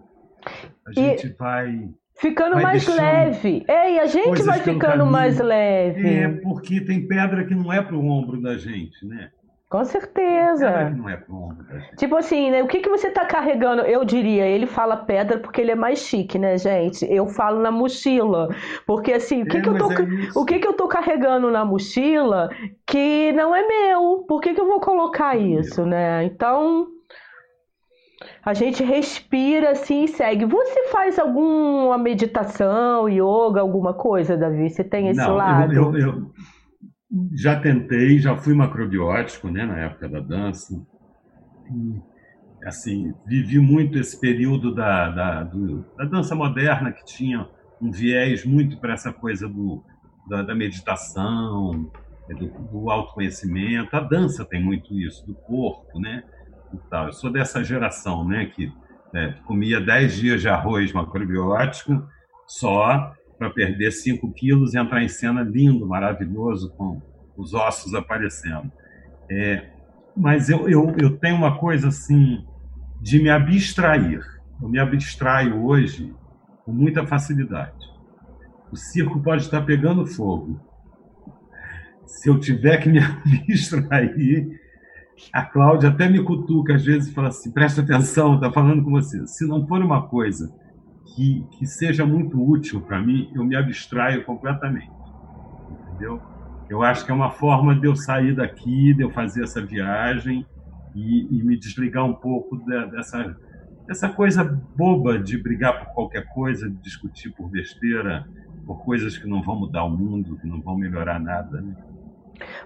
A gente e... vai Ficando vai mais leve. É, e a gente vai ficando mais leve. É, porque tem pedra que não é para o ombro da gente, né? Com certeza. Pedra que não é da gente. Tipo assim, né? O que, que você tá carregando? Eu diria, ele fala pedra porque ele é mais chique, né, gente? Eu falo na mochila. Porque assim, o que, é, que, eu tô, é o que, que eu tô carregando na mochila que não é meu? Por que, que eu vou colocar é isso, meu. né? Então. A gente respira assim e segue. Você faz alguma meditação, yoga, alguma coisa, Davi? Você tem esse Não, lado? Eu, eu, eu, já tentei, já fui macrobiótico, né, na época da dança. E, assim, vivi muito esse período da, da, do, da dança moderna que tinha um viés muito para essa coisa do, da, da meditação, do, do, autoconhecimento. A dança tem muito isso, do corpo, né? E tal. Eu sou dessa geração, né, que é, comia 10 dias de arroz macrobiótico só para perder 5 quilos e entrar em cena lindo, maravilhoso, com os ossos aparecendo. É, mas eu, eu, eu tenho uma coisa assim de me abstrair. Eu me abstraio hoje com muita facilidade. O circo pode estar pegando fogo. Se eu tiver que me abstrair, a Cláudia até me cutuca às vezes e fala assim: presta atenção, está falando com você. Se não for uma coisa que, que seja muito útil para mim, eu me abstraio completamente. Entendeu? Eu acho que é uma forma de eu sair daqui, de eu fazer essa viagem e, e me desligar um pouco dessa, dessa coisa boba de brigar por qualquer coisa, de discutir por besteira, por coisas que não vão mudar o mundo, que não vão melhorar nada. Né?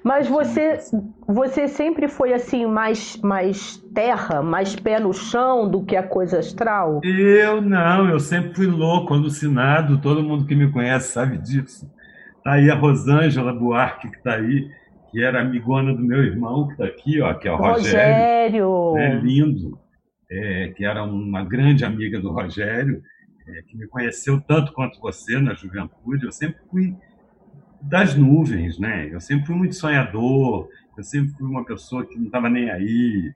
Mas você, você sempre foi assim mais, mais terra, mais pé no chão do que a coisa astral? Eu não, eu sempre fui louco, alucinado. Todo mundo que me conhece sabe disso. Tá aí a Rosângela Buarque que está aí, que era amigona do meu irmão que está aqui, ó, que é o Rogério. Rogério. É lindo, é, que era uma grande amiga do Rogério, é, que me conheceu tanto quanto você na juventude. Eu sempre fui das nuvens, né? Eu sempre fui muito sonhador, eu sempre fui uma pessoa que não estava nem aí.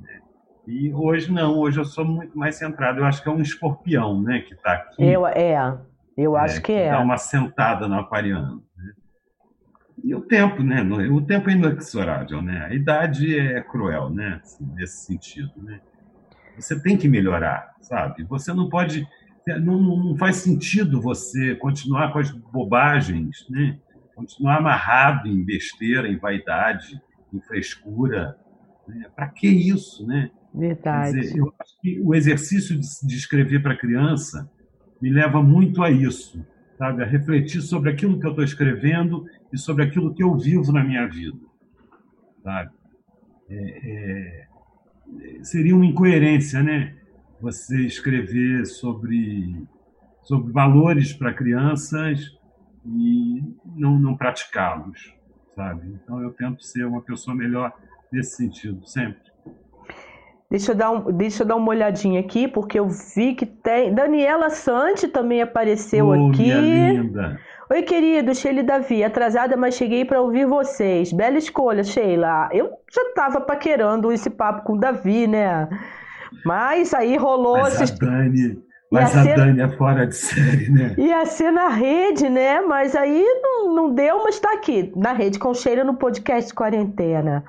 Né? E hoje não, hoje eu sou muito mais centrado. Eu acho que é um escorpião, né, que está aqui. Eu, é, eu é, acho que, que é. Dá uma sentada no aquariano. Né? E o tempo, né? O tempo é inexorável, né? A idade é cruel, né? Assim, nesse sentido, né? Você tem que melhorar, sabe? Você não pode não, não, faz sentido você continuar com as bobagens, né? Continuar amarrado em besteira, em vaidade, em frescura. Né? Para que isso, né? Verdade. Dizer, eu acho que o exercício de, de escrever para criança me leva muito a isso, sabe? A refletir sobre aquilo que eu estou escrevendo e sobre aquilo que eu vivo na minha vida, sabe? É, é, seria uma incoerência, né? Você escrever sobre sobre valores para crianças e não, não praticá-los, sabe? Então eu tento ser uma pessoa melhor nesse sentido, sempre. Deixa eu, dar um, deixa eu dar uma olhadinha aqui, porque eu vi que tem. Daniela Sante também apareceu oh, aqui. Minha linda. Oi, querido, Sheila e Davi. Atrasada, mas cheguei para ouvir vocês. Bela escolha, Sheila. Eu já estava paquerando esse papo com o Davi, né? Mas aí rolou. Mas a Dani, mas a. Dani é fora de série, né? Ia ser na rede, né? Mas aí não, não deu, mas está aqui, na rede, com cheiro no podcast Quarentena.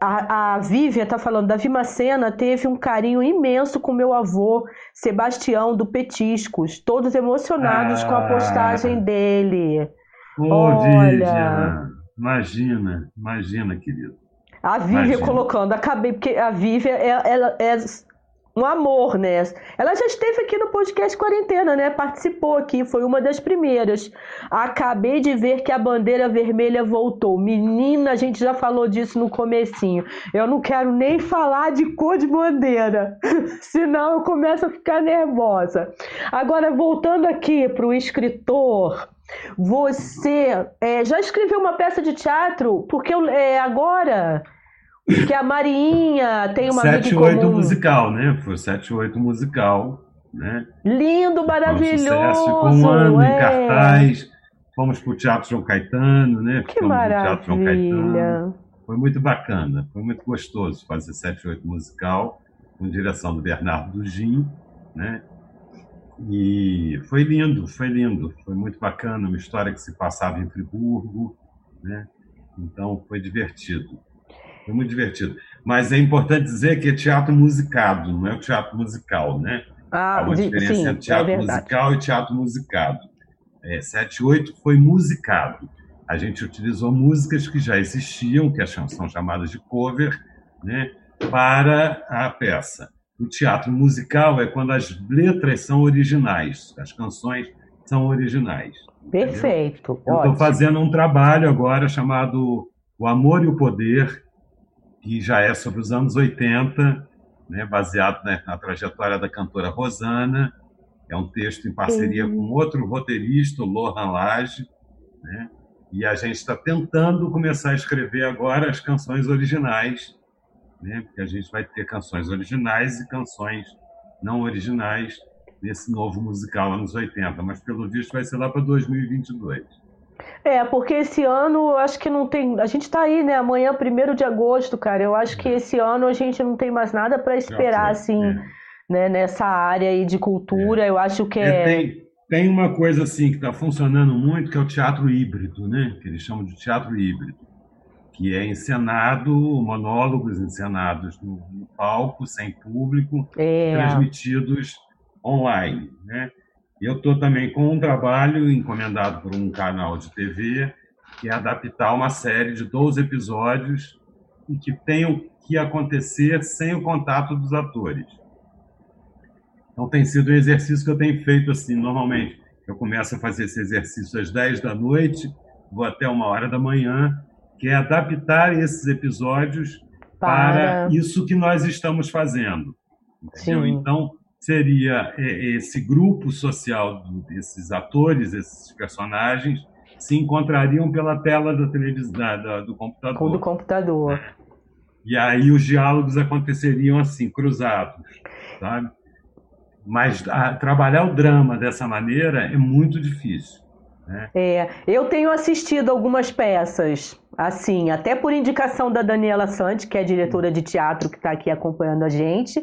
A, a Vívia está falando, Davi Macena teve um carinho imenso com meu avô, Sebastião, do Petiscos, todos emocionados ah. com a ah. postagem dele. Ô, Olha... imagina, imagina, querido. A Vívia colocando, acabei, porque a Vívia é, ela é um amor, né? Ela já esteve aqui no podcast Quarentena, né? Participou aqui, foi uma das primeiras. Acabei de ver que a bandeira vermelha voltou. Menina, a gente já falou disso no comecinho. Eu não quero nem falar de cor de bandeira, senão eu começo a ficar nervosa. Agora, voltando aqui para o escritor, você é, já escreveu uma peça de teatro? Porque eu, é, agora que a Marinha tem uma 7, amiga 8 musical, né? Foi 7 8 musical, né? Lindo, maravilhoso. Um sucesso, ficou um ano é. em cartaz. fomos para o Teatro João Caetano, né? Que fomos maravilha! Teatro João Caetano. Foi muito bacana, foi muito gostoso fazer 78 musical, com direção do Bernardo Dugin, né? E foi lindo, foi lindo, foi muito bacana, uma história que se passava em Friburgo, né? Então foi divertido. Foi muito divertido. Mas é importante dizer que é teatro musicado, não é o teatro musical, né? Ah, Há uma diferença sim, entre teatro é musical e teatro musicado. É, 78 foi musicado. A gente utilizou músicas que já existiam, que são chamadas de cover, né, para a peça. O teatro musical é quando as letras são originais, as canções são originais. Perfeito. Estou fazendo um trabalho agora chamado O Amor e o Poder, que já é sobre os anos 80, né, baseado na, na trajetória da cantora Rosana. É um texto em parceria com outro roteirista, o Lohan Lage, né? E a gente está tentando começar a escrever agora as canções originais, né? Porque a gente vai ter canções originais e canções não originais nesse novo musical anos 80, mas pelo visto vai ser lá para 2022. É, porque esse ano acho que não tem. A gente está aí, né? Amanhã, primeiro de agosto, cara. Eu acho que é. esse ano a gente não tem mais nada para esperar, assim, é. né, nessa área aí de cultura. É. Eu acho que é. é... Tem, tem uma coisa assim que está funcionando muito, que é o teatro híbrido, né? Que eles chamam de teatro híbrido. Que é encenado, monólogos encenados no, no palco, sem público, é. transmitidos online, né? Eu estou também com um trabalho encomendado por um canal de TV, que é adaptar uma série de 12 episódios e que tenham que acontecer sem o contato dos atores. Então tem sido um exercício que eu tenho feito assim, normalmente. Eu começo a fazer esse exercício às 10 da noite, vou até uma hora da manhã, que é adaptar esses episódios para, para isso que nós estamos fazendo. Entendeu? Sim. Então, seria é, esse grupo social desses atores, esses personagens, se encontrariam pela tela da televisão, da, do computador. Do computador. E aí os diálogos aconteceriam assim, cruzados, sabe? Mas a, trabalhar o drama dessa maneira é muito difícil. Né? É, eu tenho assistido algumas peças, assim, até por indicação da Daniela Sante, que é diretora de teatro que está aqui acompanhando a gente.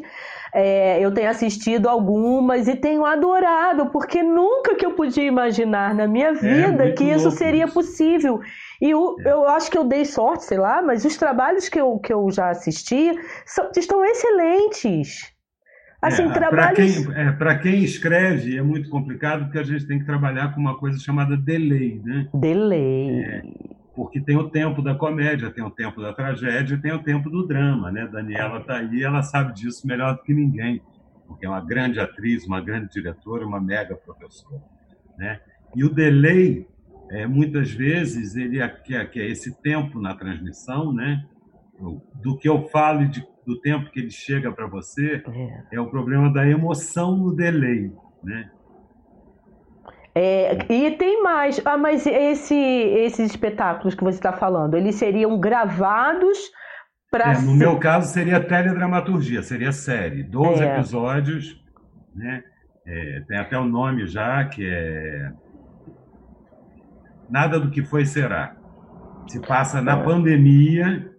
É, eu tenho assistido algumas e tenho adorado, porque nunca que eu podia imaginar na minha é, vida é, que isso seria isso. possível. E eu, é. eu acho que eu dei sorte, sei lá, mas os trabalhos que eu, que eu já assisti são, estão excelentes. Assim, é, trabalhos... Para quem, é, quem escreve é muito complicado porque a gente tem que trabalhar com uma coisa chamada delay, né? Delay. É, porque tem o tempo da comédia, tem o tempo da tragédia, tem o tempo do drama, né? Daniela está aí, ela sabe disso melhor do que ninguém, porque é uma grande atriz, uma grande diretora, uma mega professora, né? E o delay, é, muitas vezes, ele é, que é, é esse tempo na transmissão, né? Do que eu falo e de do tempo que ele chega para você é. é. o problema da emoção no delay, né? É, e tem mais. Ah, mas esse, esses espetáculos que você está falando, eles seriam gravados para. É, no ser... meu caso, seria teledramaturgia, seria série. 12 é. episódios, né? É, tem até o nome já, que é. Nada do que foi será. Se passa na é. pandemia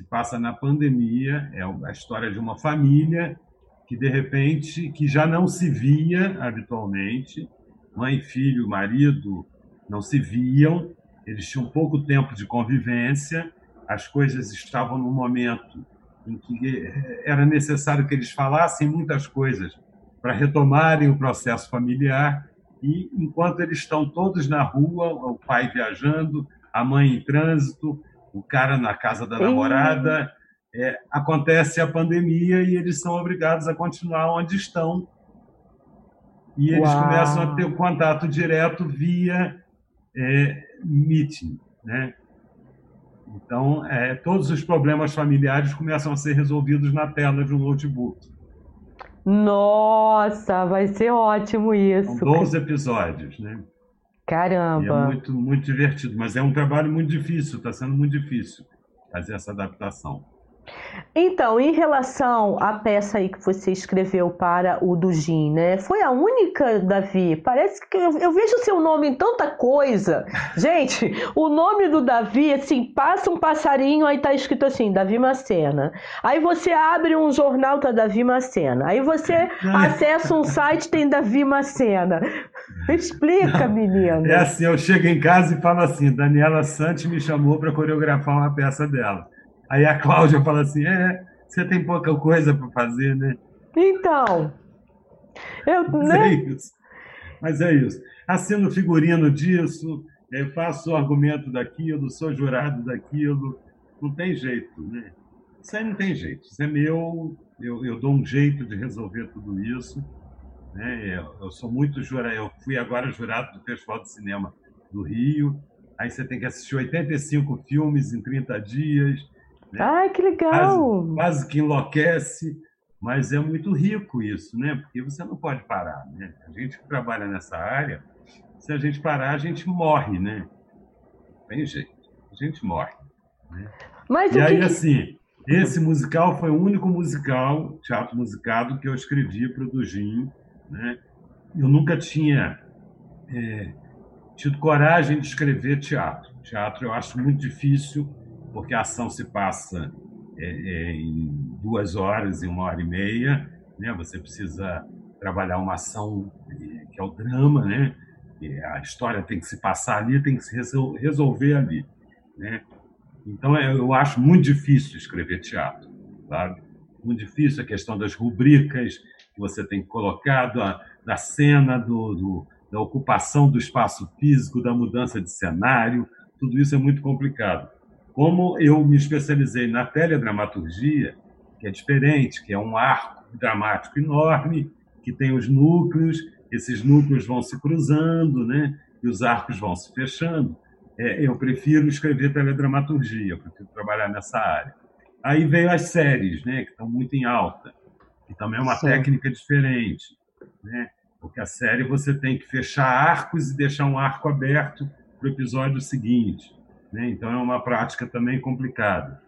se passa na pandemia, é a história de uma família que de repente que já não se via habitualmente, mãe, filho, marido não se viam, eles tinham pouco tempo de convivência, as coisas estavam num momento em que era necessário que eles falassem muitas coisas para retomarem o processo familiar. E enquanto eles estão todos na rua, o pai viajando, a mãe em trânsito, o cara na casa da namorada. É, acontece a pandemia e eles são obrigados a continuar onde estão. E eles Uau. começam a ter o contato direto via é, meeting. Né? Então, é, todos os problemas familiares começam a ser resolvidos na tela de um notebook. Nossa, vai ser ótimo isso. São 12 episódios, né? Caramba! E é muito, muito divertido, mas é um trabalho muito difícil, está sendo muito difícil fazer essa adaptação. Então, em relação à peça aí que você escreveu para o Dujin, né? Foi a única, Davi? Parece que eu, eu vejo seu nome em tanta coisa. Gente, o nome do Davi, assim, passa um passarinho, aí tá escrito assim, Davi Macena. Aí você abre um jornal, tá Davi Macena. Aí você acessa um site, tem Davi Macena. Explica, menino. É assim, eu chego em casa e falo assim, Daniela Santos me chamou para coreografar uma peça dela. Aí a Cláudia fala assim: é, você tem pouca coisa para fazer, né? Então. Eu, Mas né? é isso. Mas é isso. Assino figurino disso, faço o argumento daquilo, sou jurado daquilo. Não tem jeito, né? Isso aí não tem jeito. Isso é meu, eu, eu dou um jeito de resolver tudo isso. Né? Eu, eu sou muito jurado. Eu fui agora jurado do Festival de Cinema do Rio. Aí você tem que assistir 85 filmes em 30 dias né? Ai, que legal! Quase, quase, que enlouquece, mas é muito rico isso, né? Porque você não pode parar, né? A gente que trabalha nessa área, se a gente parar, a gente morre, né? Tem jeito, a gente morre. Né? Mas e aí, que... assim, esse musical foi o único musical, teatro musicado, que eu escrevi para o Dujin, né? Eu nunca tinha é, tido coragem de escrever teatro. Teatro eu acho muito difícil, porque a ação se passa é, é, em duas horas e uma hora e meia, né? Você precisa trabalhar uma ação é, que é o drama, né? A história tem que se passar ali, tem que se resolver ali, né? Então é, eu acho muito difícil escrever teatro, sabe? Muito difícil a questão das rubricas que você tem que colocar da, da cena, do, do da ocupação do espaço físico, da mudança de cenário, tudo isso é muito complicado. Como eu me especializei na teledramaturgia, que é diferente, que é um arco dramático enorme, que tem os núcleos, esses núcleos vão se cruzando, né? E os arcos vão se fechando. É, eu prefiro escrever teledramaturgia, eu prefiro trabalhar nessa área. Aí veio as séries, né? Que estão muito em alta, que também é uma Sim. técnica diferente, né? Porque a série você tem que fechar arcos e deixar um arco aberto para o episódio seguinte. Né? Então é uma prática também complicada.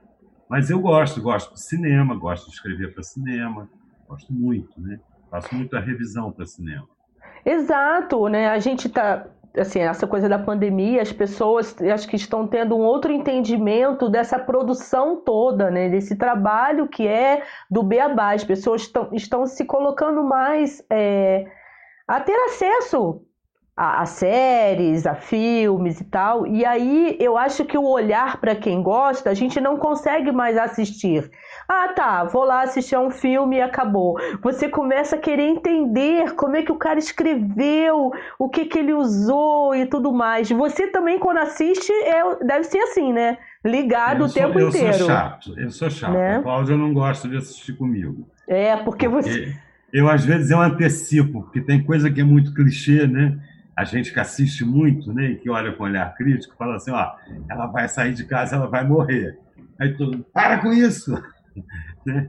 Mas eu gosto, gosto de cinema, gosto de escrever para cinema, gosto muito, né? Faço muita revisão para cinema. Exato, né? A gente está assim, essa coisa da pandemia, as pessoas acho que estão tendo um outro entendimento dessa produção toda, né? Desse trabalho que é do beabá. As pessoas estão, estão se colocando mais é, a ter acesso a, a, séries, a filmes e tal. E aí eu acho que o olhar para quem gosta, a gente não consegue mais assistir. Ah, tá, vou lá assistir a um filme e acabou. Você começa a querer entender como é que o cara escreveu, o que que ele usou e tudo mais. Você também, quando assiste, é, deve ser assim, né? Ligado eu o sou, tempo eu inteiro. Eu sou chato, eu sou chato. Né? A Cláudia não gosta de assistir comigo. É, porque, porque você. Eu, às vezes, eu antecipo, porque tem coisa que é muito clichê, né? A gente que assiste muito, né, e que olha com olhar crítico, fala assim, ó, ela vai sair de casa, ela vai morrer. Aí todo para com isso! né?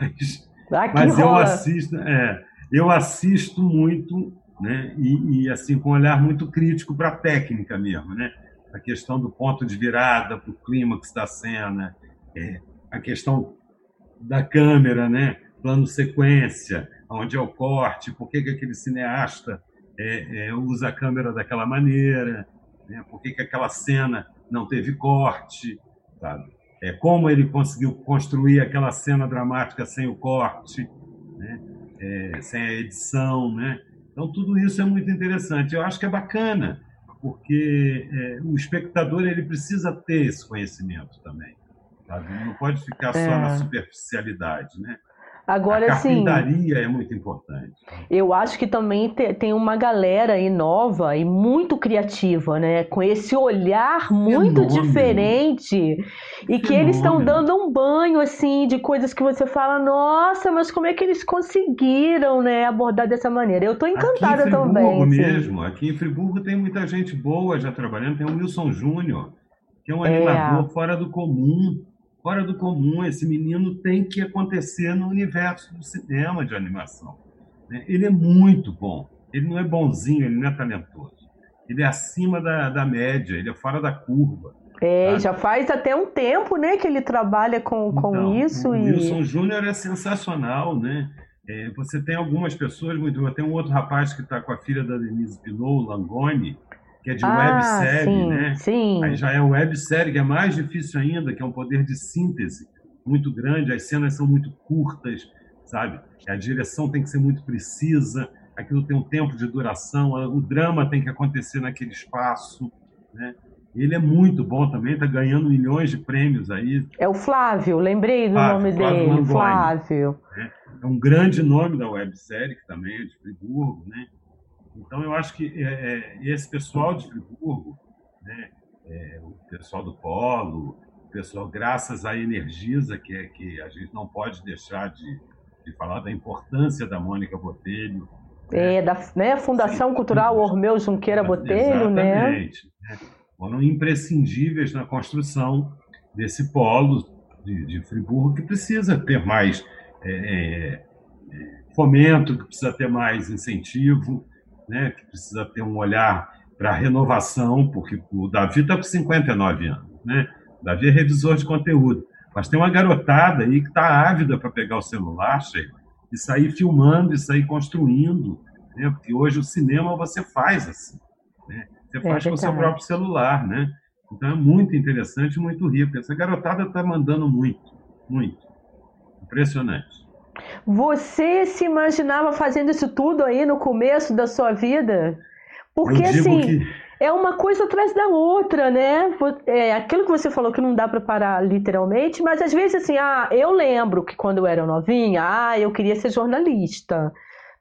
Mas, mas eu assisto, é, eu assisto muito, né, e, e assim com um olhar muito crítico para a técnica mesmo, né? A questão do ponto de virada, para o clímax da cena, é, a questão da câmera, né? Plano sequência, onde é o corte, por que, que aquele cineasta é, é, usa a câmera daquela maneira, né? por que, que aquela cena não teve corte, sabe? É, como ele conseguiu construir aquela cena dramática sem o corte, né? É, sem a edição, né? Então tudo isso é muito interessante. Eu acho que é bacana, porque é, o espectador ele precisa ter esse conhecimento também, sabe? Não pode ficar só na é. superficialidade, né? Agora, a assim, carpintaria é muito importante. Eu acho que também tem uma galera aí nova e muito criativa, né? Com esse olhar muito Fenômeno. diferente e que eles estão dando um banho assim de coisas que você fala, nossa, mas como é que eles conseguiram, né, abordar dessa maneira? Eu estou encantada aqui em também. Assim. mesmo. Aqui em Friburgo tem muita gente boa já trabalhando. Tem o Wilson Júnior, que é um é. animador fora do comum fora do comum. Esse menino tem que acontecer no universo do cinema de animação. Né? Ele é muito bom. Ele não é bonzinho, ele não é talentoso. Ele é acima da, da média, ele é fora da curva. É, já faz até um tempo, né, que ele trabalha com, com então, isso. O e... Wilson Júnior é sensacional, né? É, você tem algumas pessoas, muito. Tem um outro rapaz que está com a filha da Denise Pinot, Langoni, que é de ah, websérie, sim, né? Sim. Aí já é websérie, que é mais difícil ainda, que é um poder de síntese muito grande, as cenas são muito curtas, sabe? A direção tem que ser muito precisa, aquilo tem um tempo de duração, o drama tem que acontecer naquele espaço, né? Ele é muito bom também, está ganhando milhões de prêmios aí. É o Flávio, lembrei do Flávio, nome Flávio dele, Flávio. Né? É um grande nome da websérie, que também é de Friburgo, né? Então eu acho que é, é, esse pessoal de Friburgo, né? É, o pessoal do Polo, o pessoal, graças à Energisa, que, é, que a gente não pode deixar de, de falar da importância da Mônica Botelho. É, da né, Fundação Sim, Cultural Ormeu Junqueira Botelho, né? Exatamente. né? Foram imprescindíveis na construção desse polo de, de Friburgo, que precisa ter mais é, é, fomento, que precisa ter mais incentivo, né, que precisa ter um olhar para a renovação, porque o Davi está com 59 anos. Né? O Davi é revisor de conteúdo. Mas tem uma garotada aí que está ávida para pegar o celular, Sheila, e sair filmando, e sair construindo. Né? Porque hoje o cinema você faz assim. Né? Você é faz com o seu próprio celular. Né? Então é muito interessante, muito rico. Essa garotada está mandando muito, muito. Impressionante. Você se imaginava fazendo isso tudo aí no começo da sua vida? Porque assim, que... é uma coisa atrás da outra, né? É aquilo que você falou que não dá para parar literalmente, mas às vezes assim, ah, eu lembro que quando eu era novinha, ah, eu queria ser jornalista,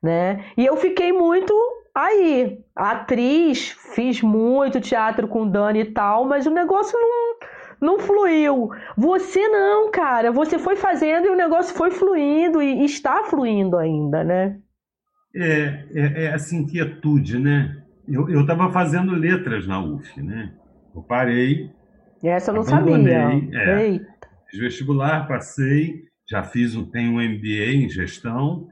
né? E eu fiquei muito aí, atriz, fiz muito teatro com Dani e tal, mas o negócio não não fluiu. Você não, cara. Você foi fazendo e o negócio foi fluindo e está fluindo ainda, né? É, é, é essa inquietude, né? Eu estava fazendo letras na UF, né? Eu parei. Essa eu não sabia. É, Eita. Fiz vestibular, passei, já fiz um, tenho um MBA em gestão,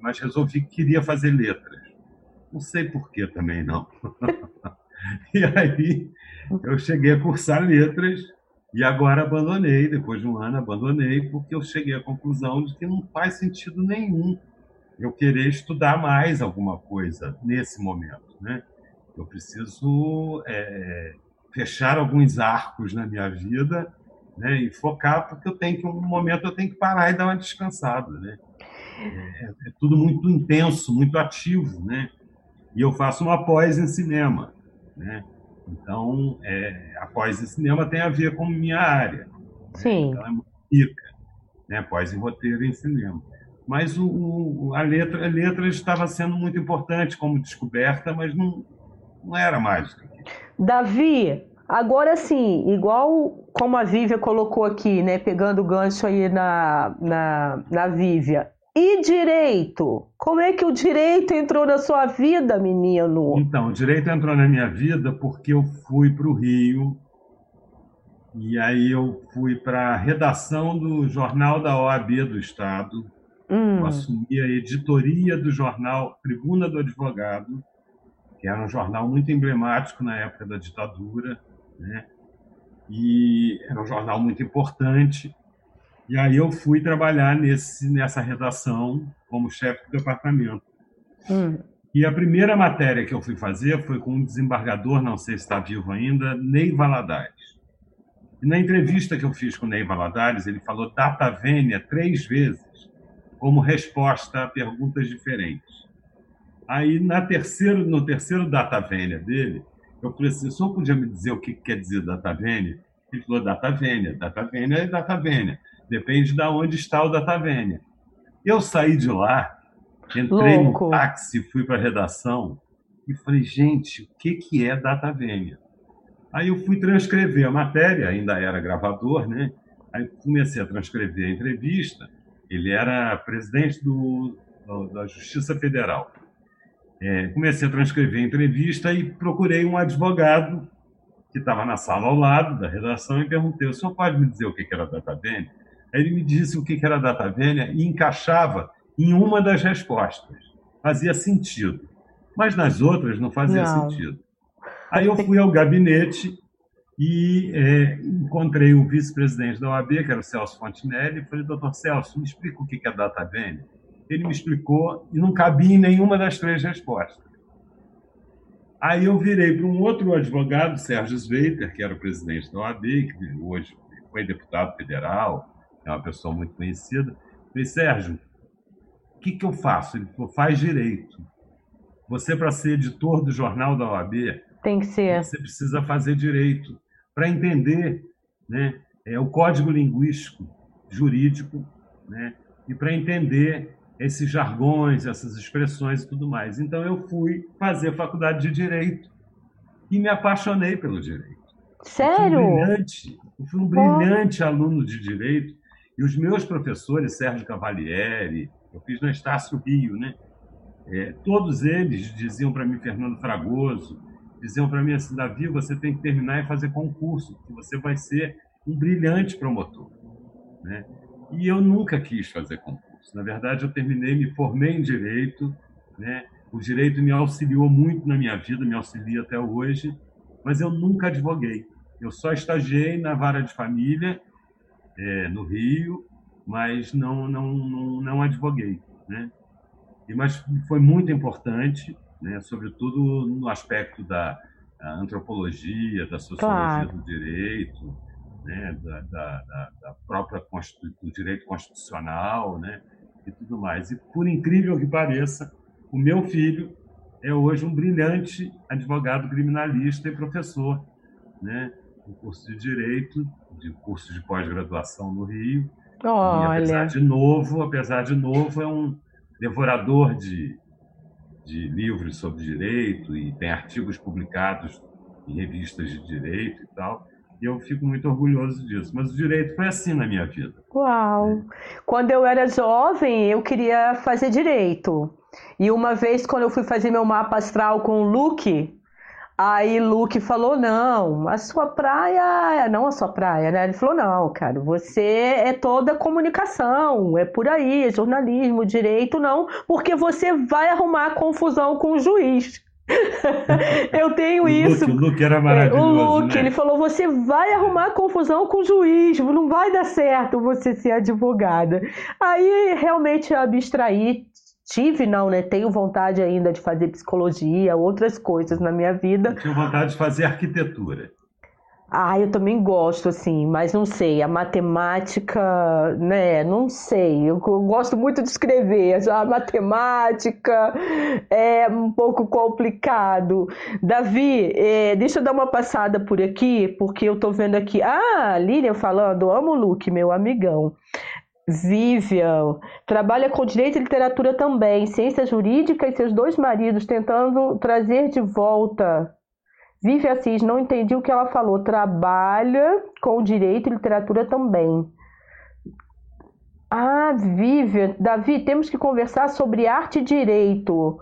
mas resolvi que queria fazer letras. Não sei por que também não. e aí eu cheguei a cursar letras e agora abandonei, depois de um ano abandonei, porque eu cheguei à conclusão de que não faz sentido nenhum eu querer estudar mais alguma coisa nesse momento, né? Eu preciso é, fechar alguns arcos na minha vida, né? E focar porque eu tenho que um momento eu tenho que parar e dar uma descansada, né? É, é tudo muito intenso, muito ativo, né? E eu faço uma pós em cinema, né? Então, é, a pós em cinema tem a ver com minha área. Né? Sim. Então, é muito rica, né? Pós em roteiro em cinema. Mas o, o, a, letra, a letra estava sendo muito importante como descoberta, mas não, não era mágica. Davi, agora sim, igual como a Vívia colocou aqui, né, pegando o gancho aí na, na, na Vívia, e direito? Como é que o direito entrou na sua vida, menino? Então, o direito entrou na minha vida porque eu fui para o Rio e aí eu fui para a redação do Jornal da OAB do Estado. Hum. Eu assumi a editoria do jornal Tribuna do Advogado, que era um jornal muito emblemático na época da ditadura, né? E era um jornal muito importante. E aí eu fui trabalhar nesse, nessa redação como chefe do departamento. Hum. E a primeira matéria que eu fui fazer foi com um desembargador, não sei se está vivo ainda, Ney Valadares. E na entrevista que eu fiz com o Ney Valadares, ele falou data vênia três vezes, como resposta a perguntas diferentes. Aí, na terceiro, no terceiro data vênia dele, eu falei assim, o senhor podia me dizer o que quer dizer data vênia? Ele falou data vênia, data vênia é data vênia. Depende de onde está o Data Vênia. Eu saí de lá, entrei Louco. no táxi, fui para a redação e falei, gente, o que, que é Data Vênia? Aí eu fui transcrever a matéria, ainda era gravador, né? Aí comecei a transcrever a entrevista. Ele era presidente do, do da Justiça Federal. É, comecei a transcrever a entrevista e procurei um advogado que estava na sala ao lado da redação e perguntei: o senhor pode me dizer o que era Data Vênia? Aí ele me disse o que era data vênia e encaixava em uma das respostas. Fazia sentido. Mas nas outras não fazia não. sentido. Aí eu fui ao gabinete e é, encontrei o vice-presidente da OAB, que era o Celso Fontinelli, e falei, doutor Celso, me explica o que é data bene. Ele me explicou e não cabia em nenhuma das três respostas. Aí eu virei para um outro advogado, Sérgio Sveiter, que era o presidente da OAB, que hoje foi deputado federal, é uma pessoa muito conhecida. Falei, Sérgio, o que, que eu faço? Ele falou, faz direito. Você, para ser editor do jornal da OAB, tem que ser. Você precisa fazer direito para entender né, é, o código linguístico jurídico né, e para entender esses jargões, essas expressões e tudo mais. Então eu fui fazer faculdade de direito e me apaixonei pelo direito. Sério? Eu fui um brilhante, eu fui um brilhante aluno de direito e os meus professores, Sérgio Cavalieri, eu fiz no Estácio Rio, né? É, todos eles diziam para mim, Fernando Fragoso, diziam para mim assim, Davi, você tem que terminar e fazer concurso, porque você vai ser um brilhante promotor. Né? E eu nunca quis fazer concurso. Na verdade, eu terminei, me formei em Direito, né? o Direito me auxiliou muito na minha vida, me auxilia até hoje, mas eu nunca advoguei. Eu só estagiei na vara de família, é, no Rio, mas não, não, não, não advoguei. Né? E, mas foi muito importante né, sobretudo no aspecto da antropologia, da sociologia claro. do direito, né, da, da, da, própria do direito constitucional, né, e tudo mais. E por incrível que pareça, o meu filho é hoje um brilhante advogado criminalista e professor, né, no curso de direito, de curso de pós-graduação no Rio. Olha. E, apesar de novo, apesar de novo, é um devorador de de livros sobre direito e tem artigos publicados em revistas de direito e tal. E eu fico muito orgulhoso disso. Mas o direito foi assim na minha vida. Uau! Quando eu era jovem, eu queria fazer direito. E uma vez, quando eu fui fazer meu mapa astral com o Luke, Aí Luke falou: não, a sua praia, não a sua praia, né? Ele falou: não, cara, você é toda comunicação, é por aí, é jornalismo, direito, não, porque você vai arrumar confusão com o juiz. eu tenho o isso. Luke, o Luke era maravilhoso. O Luke, né? ele falou: você vai arrumar confusão com o juiz, não vai dar certo você ser advogada. Aí realmente eu abstraí, Tive, não, né? Tenho vontade ainda de fazer psicologia, outras coisas na minha vida. Eu tinha vontade de fazer arquitetura. Ah, eu também gosto, assim, mas não sei, a matemática, né, não sei, eu gosto muito de escrever, a matemática é um pouco complicado. Davi, é, deixa eu dar uma passada por aqui, porque eu tô vendo aqui, ah, Lilian falando, amo o Luke, meu amigão. Vivian trabalha com direito e literatura também, ciência jurídica e seus dois maridos tentando trazer de volta. Vivian Assis, não entendi o que ela falou. Trabalha com direito e literatura também. Ah, Vivian, Davi, temos que conversar sobre arte e direito.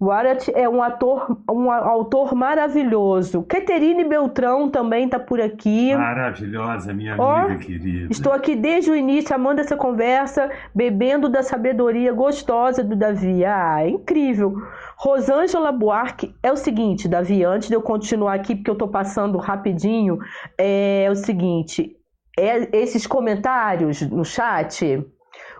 O Arat é um ator, um autor maravilhoso. Caterine Beltrão também está por aqui. Maravilhosa, minha oh, amiga querida. Estou aqui desde o início, amando essa conversa, bebendo da sabedoria gostosa do Davi. Ah, é incrível. Rosângela Buarque, é o seguinte, Davi, antes de eu continuar aqui, porque eu estou passando rapidinho, é o seguinte, é, esses comentários no chat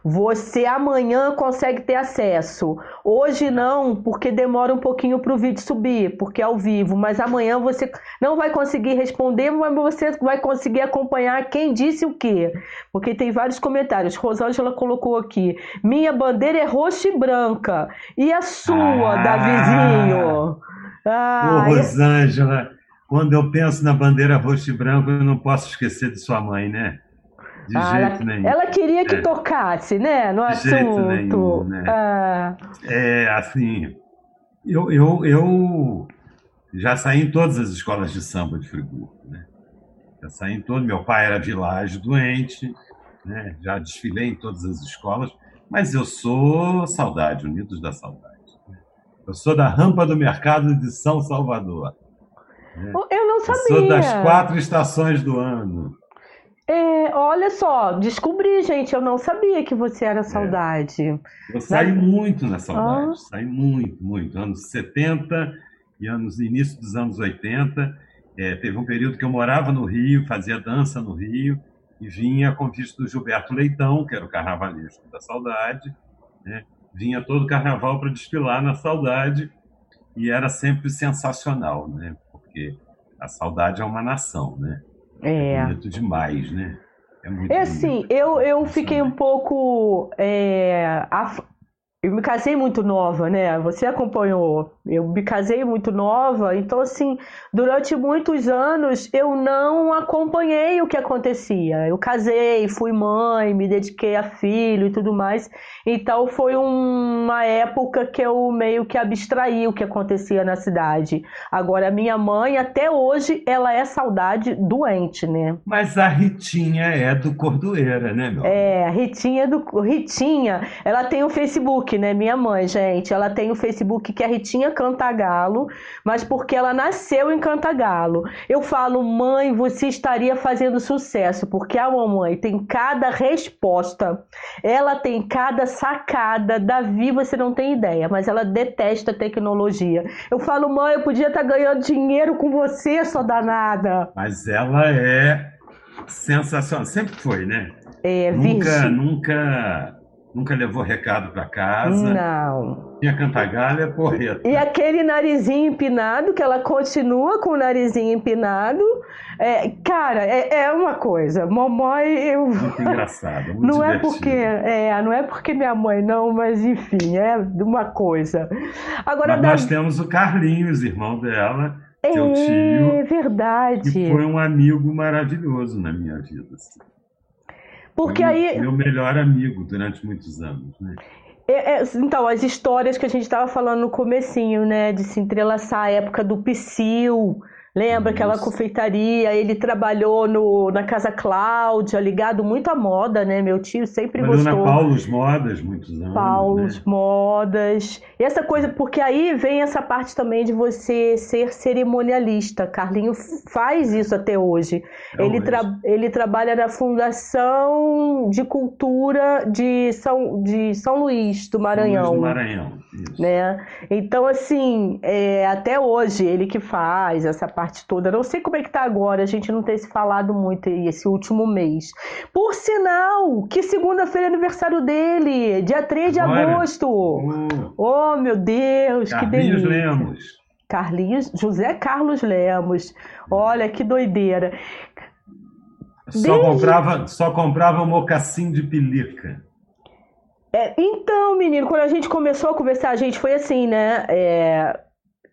você amanhã consegue ter acesso. Hoje não, porque demora um pouquinho para o vídeo subir, porque é ao vivo. Mas amanhã você não vai conseguir responder, mas você vai conseguir acompanhar quem disse o quê. Porque tem vários comentários. Rosângela colocou aqui: minha bandeira é roxa e branca. E a sua, ah, Davizinho? Ah, Ô, Rosângela, quando eu penso na bandeira roxa e branca, eu não posso esquecer de sua mãe, né? De ah, jeito ela, nenhum. Ela queria que é. tocasse, né? No de assunto. Jeito nenhum, né? Ah. É, assim, eu, eu, eu já saí em todas as escolas de samba de Friburgo, né? Já saí em todo. Meu pai era világio doente, né? Já desfilei em todas as escolas, mas eu sou Saudade, Unidos da Saudade. Né? Eu sou da Rampa do Mercado de São Salvador. Né? Eu não sabia. Eu sou das quatro estações do ano. É, olha só, descobri, gente, eu não sabia que você era é. saudade. É. Eu saí muito na saudade, ah. saí muito, muito. Anos 70 e anos início dos anos 80. É, teve um período que eu morava no Rio, fazia dança no Rio, e vinha a convite do Gilberto Leitão, que era o carnavalesco da Saudade, né? vinha todo carnaval para desfilar na Saudade, e era sempre sensacional, né? porque a Saudade é uma nação, né? É, é bonito demais, né? É, muito é assim, eu, eu fiquei um pouco é, eu me casei muito nova, né? Você acompanhou. Eu me casei muito nova, então assim, durante muitos anos eu não acompanhei o que acontecia. Eu casei, fui mãe, me dediquei a filho e tudo mais. Então foi uma época que eu meio que abstraí o que acontecia na cidade. Agora minha mãe até hoje ela é saudade doente, né? Mas a Ritinha é do Cordoeira, né, meu? É, a Ritinha é do Ritinha, ela tem o Facebook Facebook, né? Minha mãe, gente, ela tem o Facebook que é Ritinha Cantagalo, mas porque ela nasceu em Cantagalo. Eu falo, mãe, você estaria fazendo sucesso, porque a mamãe tem cada resposta, ela tem cada sacada. Davi, você não tem ideia, mas ela detesta tecnologia. Eu falo, mãe, eu podia estar ganhando dinheiro com você, só danada. Mas ela é sensacional, sempre foi, né? É, nunca, virgem. nunca Nunca levou recado para casa. Não. Tinha cantagalha, porreta. E aquele narizinho empinado, que ela continua com o narizinho empinado. É, cara, é, é, uma coisa. Mamãe, eu. Muito engraçado. Muito não divertido. é porque é, não é porque minha mãe não, mas enfim, é uma coisa. Agora da... nós temos o Carlinhos, irmão dela. É tio, É verdade. Que foi um amigo maravilhoso na minha vida. Assim. Porque Foi aí. Meu melhor amigo durante muitos anos, né? É, é, então, as histórias que a gente estava falando no comecinho, né? De se entrelaçar a época do Psyll, Lembra Isso. aquela confeitaria? Ele trabalhou no, na Casa Cláudia, ligado muito à moda, né? Meu tio sempre trabalhou gostou. na Paulos Modas, muitos anos. Paulos né? Modas. E essa coisa, porque aí vem essa parte também de você ser cerimonialista. Carlinho faz isso até hoje. É ele, tra ele trabalha na Fundação de Cultura de São, de São Luís do Maranhão. Luís do Maranhão. Isso. Né? Então, assim, é, até hoje, ele que faz essa parte parte toda. Não sei como é que tá agora, a gente não tem se falado muito aí esse último mês. Por sinal, que segunda-feira é aniversário dele, dia 3 de agosto. Uh, oh, meu Deus, Carlinhos que delícia. Lemos. Carlinhos, José Carlos Lemos. Olha que doideira. Só Desde... comprava, só comprava mocassim de pelica. É, então, menino, quando a gente começou a conversar, a gente foi assim, né? É,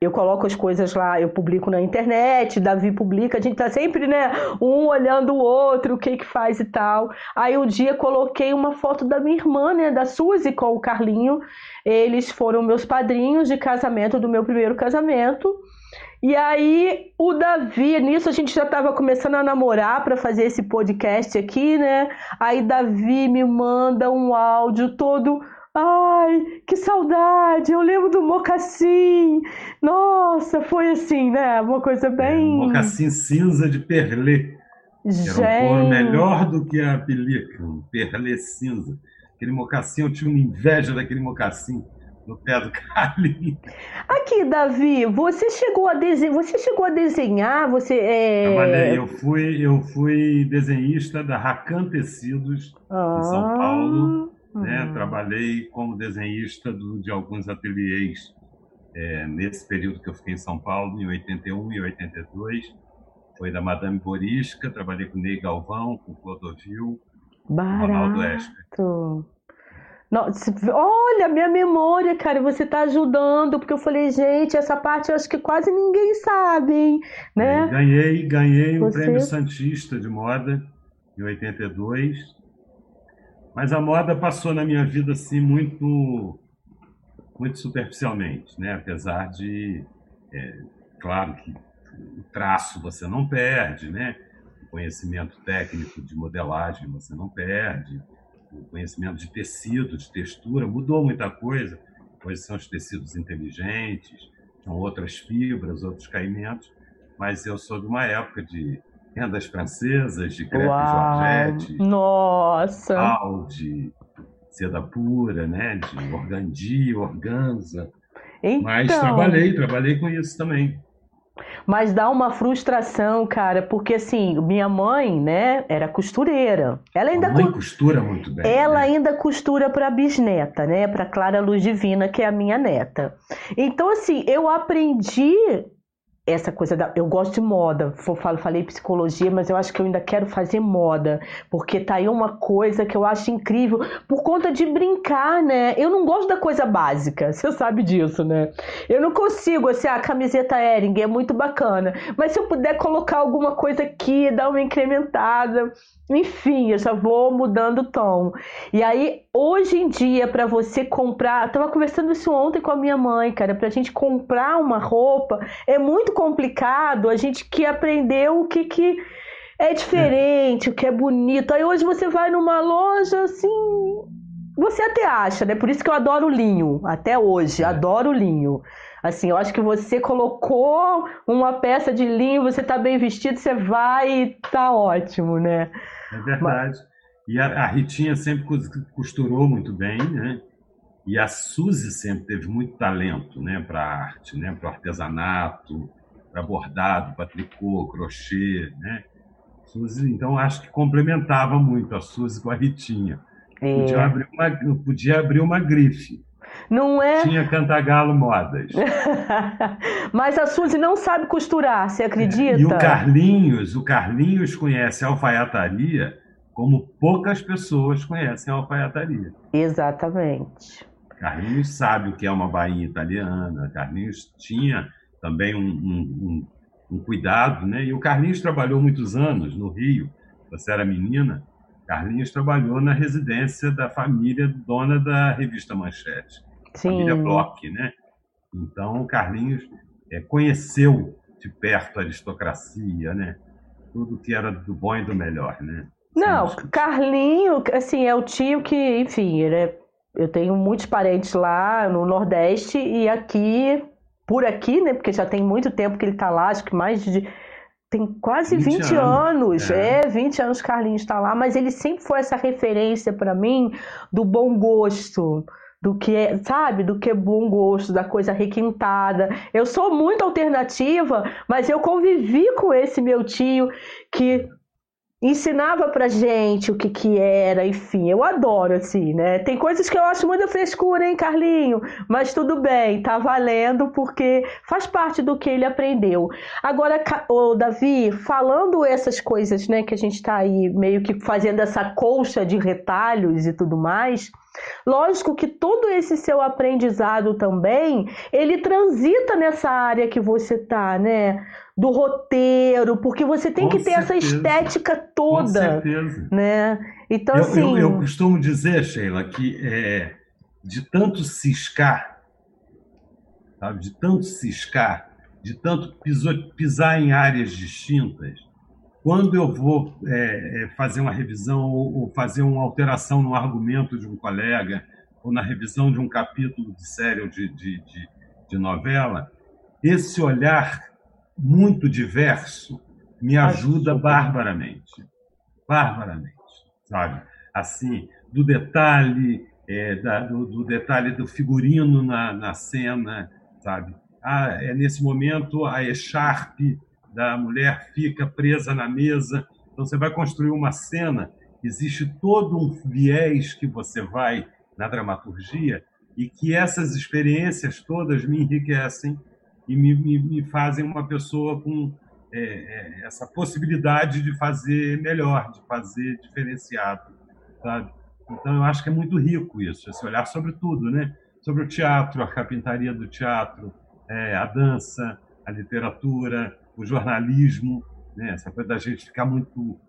eu coloco as coisas lá, eu publico na internet, Davi publica, a gente tá sempre, né, um olhando o outro, o que que faz e tal. Aí um dia coloquei uma foto da minha irmã, né, da Suzy com o Carlinho. Eles foram meus padrinhos de casamento do meu primeiro casamento. E aí o Davi, nisso a gente já estava começando a namorar para fazer esse podcast aqui, né? Aí Davi me manda um áudio todo Ai, que saudade! Eu lembro do mocassim. Nossa, foi assim, né? Uma coisa bem. É, um mocassim cinza de perlê. Gente... Era um couro melhor do que a pelica, um perlê cinza. Aquele mocassim, eu tinha uma inveja daquele mocassim no pé do Carlinhos. Aqui, Davi, você chegou a desenhar, você chegou a desenhar, você é... Trabalhei, eu fui, eu fui desenhista da Racan Tecidos ah. em São Paulo né? Uhum. Trabalhei como desenhista do, de alguns ateliês é, nesse período que eu fiquei em São Paulo, em 81 e 82. Foi da Madame Borisca, trabalhei com Ney Galvão, com Clodovil, Barato. Ronaldo Esper. Nossa, olha, minha memória, cara, você está ajudando, porque eu falei, gente, essa parte eu acho que quase ninguém sabe, hein? Né? Ganhei, ganhei você... o Prêmio Santista de Moda em 82 mas a moda passou na minha vida assim muito muito superficialmente, né? Apesar de, é, claro que o traço você não perde, né? O conhecimento técnico de modelagem você não perde, o conhecimento de tecido, de textura mudou muita coisa. Hoje são os tecidos inteligentes, são outras fibras, outros caimentos. Mas eu sou de uma época de rendas francesas, de crepe Georgette. Nossa! Pau, de seda pura, né? De organdi, organza. Então... Mas trabalhei, trabalhei com isso também. Mas dá uma frustração, cara, porque assim, minha mãe, né, era costureira. Ela ainda a mãe costura muito bem. Ela né? ainda costura para bisneta, né, para Clara Luz Divina, que é a minha neta. Então assim, eu aprendi essa coisa da. Eu gosto de moda. Falo, falei psicologia, mas eu acho que eu ainda quero fazer moda. Porque tá aí uma coisa que eu acho incrível por conta de brincar, né? Eu não gosto da coisa básica, você sabe disso, né? Eu não consigo, assim, a camiseta Ering é muito bacana. Mas se eu puder colocar alguma coisa aqui, dar uma incrementada. Enfim, eu já vou mudando o tom. E aí, hoje em dia, para você comprar. Eu tava conversando isso ontem com a minha mãe, cara. Pra gente comprar uma roupa é muito complicado. A gente que aprendeu o que, que é diferente, é. o que é bonito. Aí hoje você vai numa loja assim. Você até acha, né? Por isso que eu adoro linho, até hoje, é. adoro linho. Assim, eu acho que você colocou uma peça de linho, você tá bem vestido, você vai e tá ótimo, né? É verdade. Mas... E a, a, Ritinha sempre costurou muito bem, né? E a Suzy sempre teve muito talento, né, para arte, né, para artesanato, para bordado, para tricô, crochê, né? Suzy, então acho que complementava muito a Suzy com a Ritinha. É. Podia, abrir uma, podia abrir uma grife. Não é? Tinha Cantagalo Modas. Mas a Suzy não sabe costurar, você acredita? E o Carlinhos, o Carlinhos conhece a alfaiataria como poucas pessoas conhecem a alfaiataria. Exatamente. Carlinhos sabe o que é uma bainha italiana. Carlinhos tinha também um, um, um, um cuidado, né? E o Carlinhos trabalhou muitos anos no Rio. Você era menina. Carlinhos trabalhou na residência da família dona da revista Manchete. Sim. família Bloch, né? Então, o Carlinhos é, conheceu de perto a aristocracia, né? Tudo que era do bom e do melhor, né? Não, Carlinho, assim, é o tio que, enfim, é, eu tenho muitos parentes lá no Nordeste e aqui, por aqui, né? Porque já tem muito tempo que ele tá lá, acho que mais de. Tem quase 20, 20 anos, anos. É. é, 20 anos Carlinhos está lá, mas ele sempre foi essa referência para mim do bom gosto, do que é, sabe, do que é bom gosto, da coisa requintada. Eu sou muito alternativa, mas eu convivi com esse meu tio que ensinava pra gente o que que era, enfim, eu adoro assim, né? Tem coisas que eu acho muita frescura, hein, Carlinho? Mas tudo bem, tá valendo porque faz parte do que ele aprendeu. Agora, o Davi, falando essas coisas, né, que a gente tá aí meio que fazendo essa colcha de retalhos e tudo mais, Lógico que todo esse seu aprendizado também, ele transita nessa área que você tá, né? Do roteiro, porque você tem Com que ter certeza. essa estética toda. Com certeza. Né? Então, eu, assim. Eu, eu, costumo dizer, Sheila, que é, de tanto ciscar, sabe? de tanto ciscar, de tanto pisar em áreas distintas, quando eu vou é, é, fazer uma revisão ou, fazer uma alteração no argumento de um colega, ou na revisão de um capítulo de série ou de, de, de, de novela, esse olhar muito diverso me ajuda barbaramente. Barbaramente, sabe? Assim, do detalhe, é, da, do, do, detalhe do figurino na, na cena, sabe? Ah, é nesse momento a echarpe da mulher fica presa na mesa. Então você vai construir uma cena, existe todo um viés que você vai na dramaturgia e que essas experiências todas me enriquecem e me, me, me fazem uma pessoa com é, é, essa possibilidade de fazer melhor, de fazer diferenciado, sabe? Então eu acho que é muito rico isso, esse olhar sobre tudo, né? Sobre o teatro, a carpintaria do teatro, é, a dança, a literatura, o jornalismo, né? essa coisa da gente ficar muito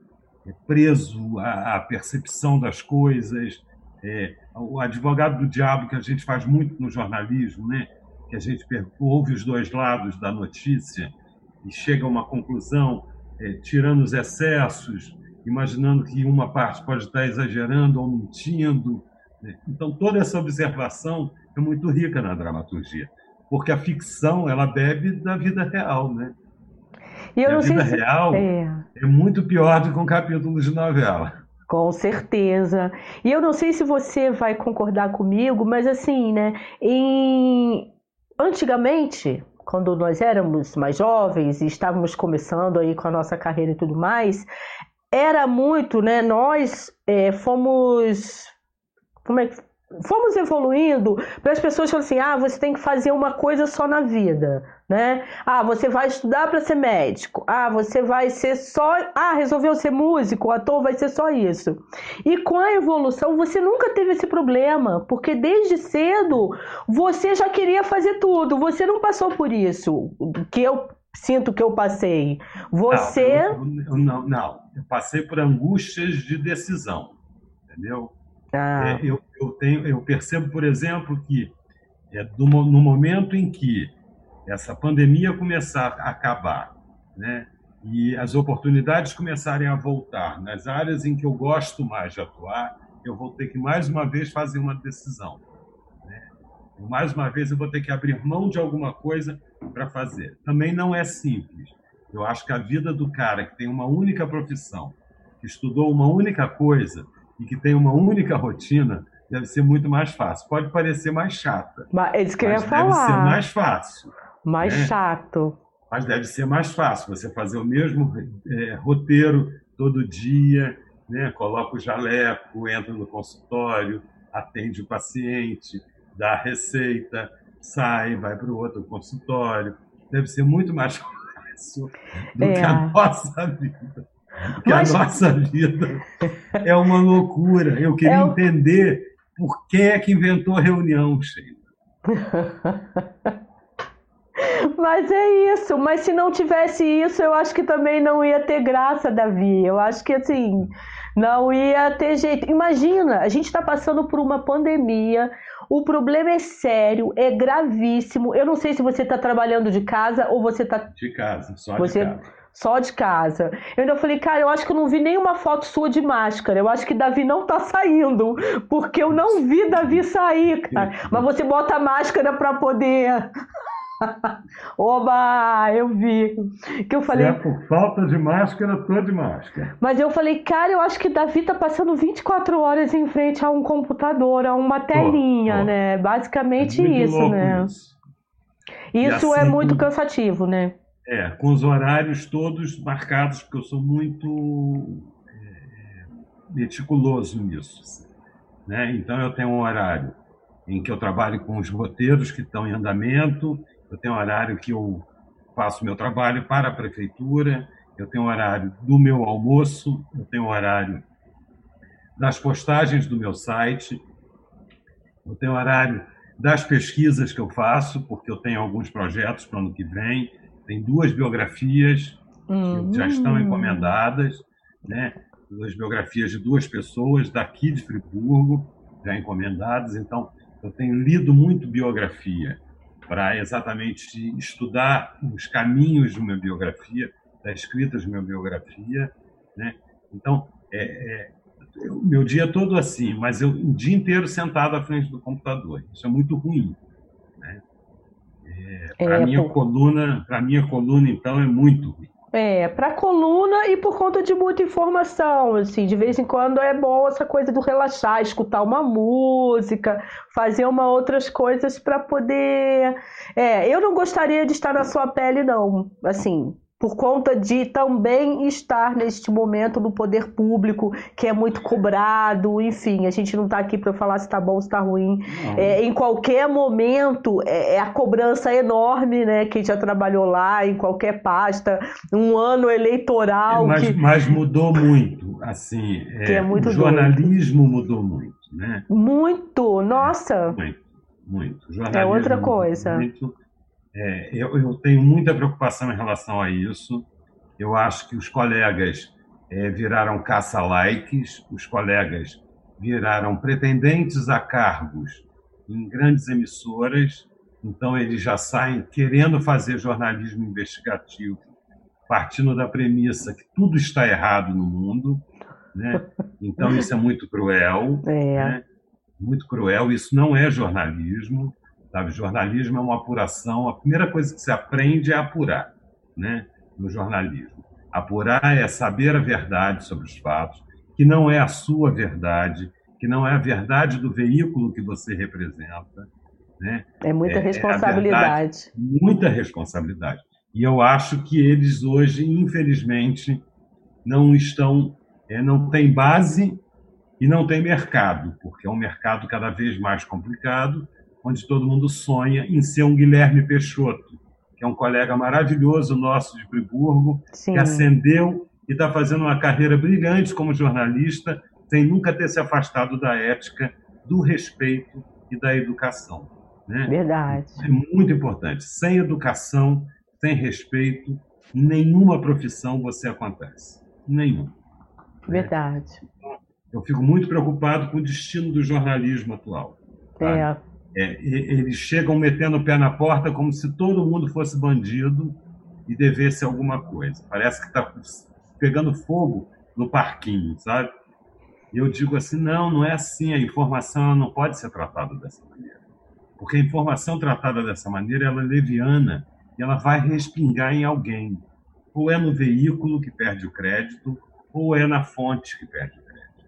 é, preso à, à percepção das coisas, é, o advogado do diabo que a gente faz muito no jornalismo, né? Que a gente ouve os dois lados da notícia e chega a uma conclusão, é, tirando os excessos, imaginando que uma parte pode estar exagerando ou mentindo. Né? Então, toda essa observação é muito rica na dramaturgia, porque a ficção ela bebe da vida real, né? E eu a não vida sei real é. é muito pior do que um capítulo de novela. Com certeza. E eu não sei se você vai concordar comigo, mas assim, né? Em... Antigamente, quando nós éramos mais jovens e estávamos começando aí com a nossa carreira e tudo mais, era muito, né? Nós é, fomos. Como é que fomos evoluindo para as pessoas falarem assim: ah, você tem que fazer uma coisa só na vida, né? Ah, você vai estudar para ser médico. Ah, você vai ser só. Ah, resolveu ser músico, ator vai ser só isso. E com a evolução, você nunca teve esse problema, porque desde cedo você já queria fazer tudo. Você não passou por isso, que eu sinto que eu passei. Você. Não, eu, eu, não, não. Eu passei por angústias de decisão, entendeu? Ah. É, eu, eu, tenho, eu percebo, por exemplo, que é, do, no momento em que essa pandemia começar a acabar, né, e as oportunidades começarem a voltar nas áreas em que eu gosto mais de atuar, eu vou ter que mais uma vez fazer uma decisão. Né? Mais uma vez eu vou ter que abrir mão de alguma coisa para fazer. Também não é simples. Eu acho que a vida do cara que tem uma única profissão, que estudou uma única coisa, e que tem uma única rotina, deve ser muito mais fácil. Pode parecer mais chata. Mas é isso que eu ia falar. Deve ser mais fácil. Mais né? chato. Mas deve ser mais fácil você fazer o mesmo é, roteiro todo dia, né? coloca o jaleco, entra no consultório, atende o paciente, dá a receita, sai, vai para o outro consultório. Deve ser muito mais fácil do é. que a nossa vida. Porque Mas... a nossa vida é uma loucura. Eu queria é o... entender por que é que inventou reunião, Sheila. Mas é isso. Mas se não tivesse isso, eu acho que também não ia ter graça, Davi. Eu acho que assim, não ia ter jeito. Imagina, a gente está passando por uma pandemia. O problema é sério, é gravíssimo. Eu não sei se você está trabalhando de casa ou você está. De casa, só você... de casa só de casa. Eu ainda falei, cara, eu acho que eu não vi nenhuma foto sua de máscara. Eu acho que Davi não tá saindo, porque eu não vi Davi sair, cara. Mas você bota a máscara para poder. Oba, eu vi. Que eu falei. É por falta de máscara, tô de máscara. Mas eu falei, cara, eu acho que Davi tá passando 24 horas em frente a um computador, a uma telinha, né? Basicamente é isso, né? Isso, isso é assim, é muito cansativo, né? É, com os horários todos marcados, porque eu sou muito é, meticuloso nisso. Né? Então, eu tenho um horário em que eu trabalho com os roteiros que estão em andamento, eu tenho um horário que eu faço meu trabalho para a prefeitura, eu tenho um horário do meu almoço, eu tenho um horário das postagens do meu site, eu tenho um horário das pesquisas que eu faço, porque eu tenho alguns projetos para o ano que vem, tem duas biografias uhum. que já estão hum. encomendadas, né? duas biografias de duas pessoas daqui de Friburgo, já encomendadas. Então, eu tenho lido muito biografia para exatamente estudar os caminhos de uma biografia, da escrita de uma biografia. Né? Então, é, é, o meu dia todo assim, mas eu o dia inteiro sentado à frente do computador. Isso é muito ruim. É, para é, minha por... coluna, para minha coluna então é muito ruim. É, para coluna e por conta de muita informação, assim, de vez em quando é bom essa coisa do relaxar, escutar uma música, fazer uma outras coisas para poder. É, eu não gostaria de estar na sua pele não, assim, por conta de também estar neste momento no poder público, que é muito cobrado, enfim, a gente não está aqui para falar se está bom, se está ruim. É, em qualquer momento, é, é, a cobrança enorme, né? Quem já trabalhou lá, em qualquer pasta, um ano eleitoral. mas, que... mas mudou muito, assim. É, é muito o jornalismo doido. mudou muito, né? Muito, nossa! Muito, muito. O jornalismo é outra coisa. Muito é, eu, eu, tenho muita preocupação em relação a isso. Eu acho que os colegas é, viraram caça-likes, os colegas viraram pretendentes a cargos em grandes emissoras, então eles já saem querendo fazer jornalismo investigativo, partindo da premissa que tudo está errado no mundo. Né? Então isso é muito cruel. É. Né? Muito cruel, isso não é jornalismo. Sabe? Jornalismo é uma apuração. A primeira coisa que se aprende é apurar, né? No jornalismo. Apurar é saber a verdade sobre os fatos, que não é a sua verdade, que não é a verdade do veículo que você representa, Né? É muita é, é responsabilidade. É verdade, muita responsabilidade. E eu acho que eles hoje, infelizmente, não estão, é, não têm base e não tem mercado, porque é um mercado cada vez mais complicado, onde todo mundo sonha em ser um Guilherme Peixoto, que é um colega maravilhoso nosso de Friburgo, Sim. que ascendeu e está fazendo uma carreira brilhante como jornalista, sem nunca ter se afastado da ética, do respeito e da educação. Né? Verdade. É muito importante. Sem educação, sem respeito, nenhuma profissão você acontece. Nenhuma. Verdade. Eu fico muito preocupado com o destino do jornalismo atual. É. é. Eles chegam metendo o pé na porta como se todo mundo fosse bandido e devesse alguma coisa. Parece que está pegando fogo no parquinho, sabe? E eu digo assim, não, não é assim. A informação não pode ser tratada dessa maneira. Porque a informação tratada dessa maneira, ela é leviana e ela vai respingar em alguém. Ou é no veículo que perde o crédito, ou é na fonte que perde o crédito.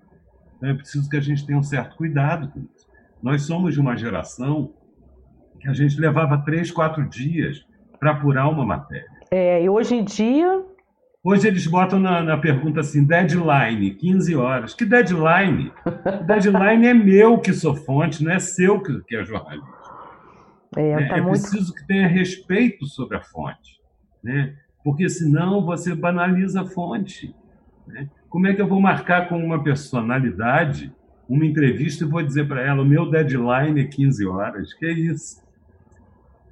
Então é preciso que a gente tenha um certo cuidado com isso. Nós somos de uma geração que a gente levava três, quatro dias para apurar uma matéria. É, e hoje em dia. Hoje eles botam na, na, pergunta assim: deadline, 15 horas. Que deadline? deadline é meu que sou fonte, não é seu que, que é jornalista. É, é, tá é muito... preciso que tenha respeito sobre a fonte, né? porque senão você banaliza a fonte. Né? Como é que eu vou marcar com uma personalidade uma entrevista e vou dizer para ela: o meu deadline é 15 horas? Que é isso?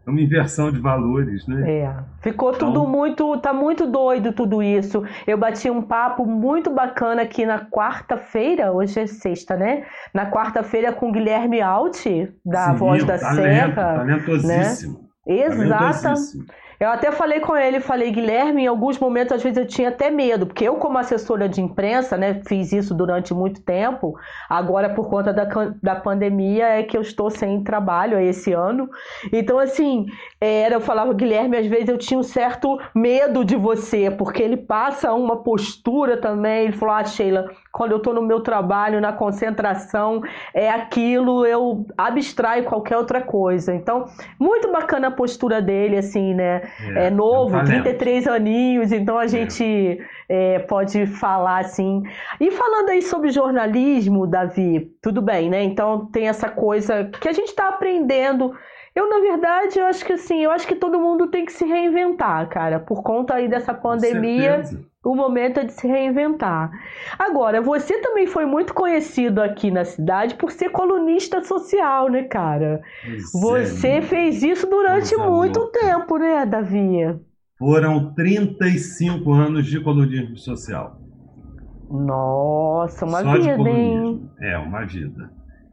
É uma inversão de valores, né? É. Ficou tudo então... muito, tá muito doido tudo isso. Eu bati um papo muito bacana aqui na quarta-feira, hoje é sexta, né? Na quarta-feira com o Guilherme Alt, da Sim, Voz da talento, Serra. Talentosíssimo. Né? Exatamente. Eu até falei com ele, falei, Guilherme, em alguns momentos, às vezes eu tinha até medo, porque eu, como assessora de imprensa, né, fiz isso durante muito tempo. Agora, por conta da, da pandemia, é que eu estou sem trabalho esse ano. Então, assim, era, eu falava, Guilherme, às vezes eu tinha um certo medo de você, porque ele passa uma postura também. Ele falou, ah, Sheila, quando eu estou no meu trabalho, na concentração, é aquilo, eu abstraio qualquer outra coisa. Então, muito bacana a postura dele, assim, né? É, é novo, é 33 aninhos, então a é. gente é, pode falar assim. E falando aí sobre jornalismo, Davi, tudo bem, né? Então tem essa coisa que a gente está aprendendo. Eu, na verdade, eu acho que assim, eu acho que todo mundo tem que se reinventar, cara, por conta aí dessa pandemia. O momento é de se reinventar. Agora, você também foi muito conhecido aqui na cidade por ser colunista social, né, cara? Pois você é, fez isso durante muito louca. tempo, né, Davi? Foram 35 anos de colunismo social. Nossa, uma Só vida, hein? É, uma vida.